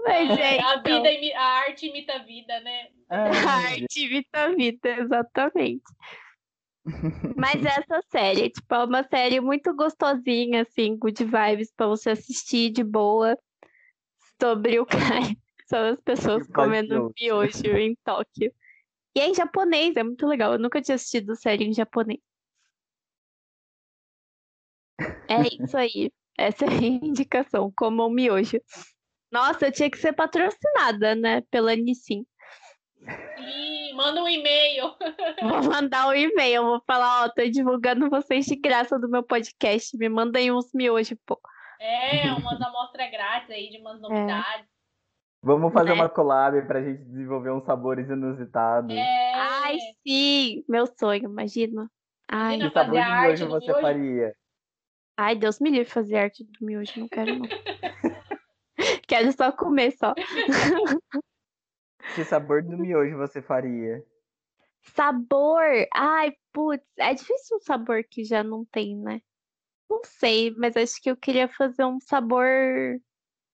Mas é, a, então, vida, a arte imita a vida, né? Ai, a gente. arte imita a vida, exatamente. Mas essa série, tipo, é uma série muito gostosinha, assim, good vibes pra você assistir de boa. Sobre o cara, são as pessoas Que comendo miojo. em Tóquio. E é em japonês, é muito legal. Eu nunca tinha assistido série em japonês. É isso aí. Essa é a indicação, como o miojo. Nossa, eu tinha que ser patrocinada, né? Pela Nissin. Ih, manda um e-mail. Vou mandar um e-mail, vou falar, ó, tô divulgando vocês de graça do meu podcast. Me mandem uns miojos, pô. É, umas amostras grátis aí de umas novidades. Vamos fazer É. uma collab pra gente desenvolver uns sabores inusitados. É. Ai, sim! Meu sonho, imagina. Ai, Imagina Que sabor de miojo você miojo? faria? ai, Deus me livre fazer arte do miojo, não quero não. quero só comer só. Que sabor do miojo você faria? Sabor! Ai, putz, é difícil um sabor que já não tem, né? Não sei, mas acho que eu queria fazer um sabor.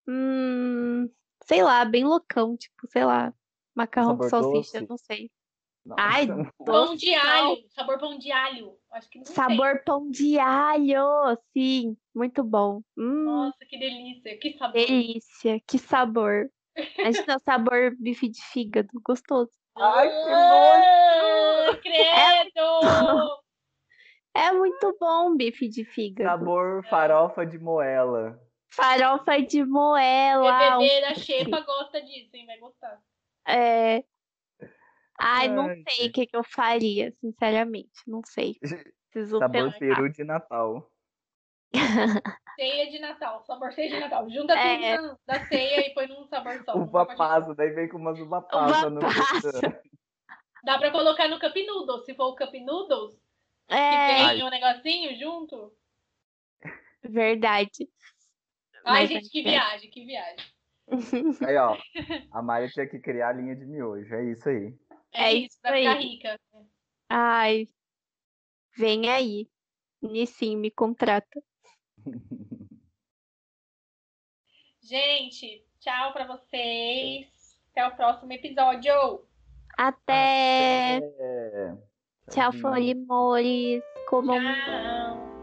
Hum, sei lá, bem loucão, tipo, sei lá, macarrão com salsicha, doce? não sei. Nossa, Ai, Pão de alho. Sabor pão de alho. Acho que não tem. Sabor pão de alho, sim, muito bom. Hum, Nossa, que delícia. Que sabor. delícia, que sabor. Imagina o sabor bife de fígado, gostoso. Ai, que nojo! Ah, Credo! É muito bom bife de fígado. Sabor farofa de moela. Farofa de moela. um BBB da Xepa gosta disso, hein? Vai gostar. É... Ai, não Ai, sei o que, que eu faria, sinceramente, não sei. Preciso Sabor pensar. peru de Natal. Ceia de Natal. Sabor ceia de Natal. Junta É. tudo na- da ceia e põe num sabor só. Uva Não passa, daí vem com umas uva passa no passa. Dá pra colocar no Cup Noodles. Se for o Cup Noodles, que É, tem um negocinho junto. verdade. Ai, Mas gente, que viagem, que viagem. Aí, ó. A Mari tinha que criar a linha de miojo. É isso aí. É, É isso, pra ficar aí. rica. Ai, vem aí. Nissim, me contrata. Gente, tchau pra vocês. Até o próximo episódio. Até. É. Tchau, Tchauzinho. Folimores. Comam Tchau.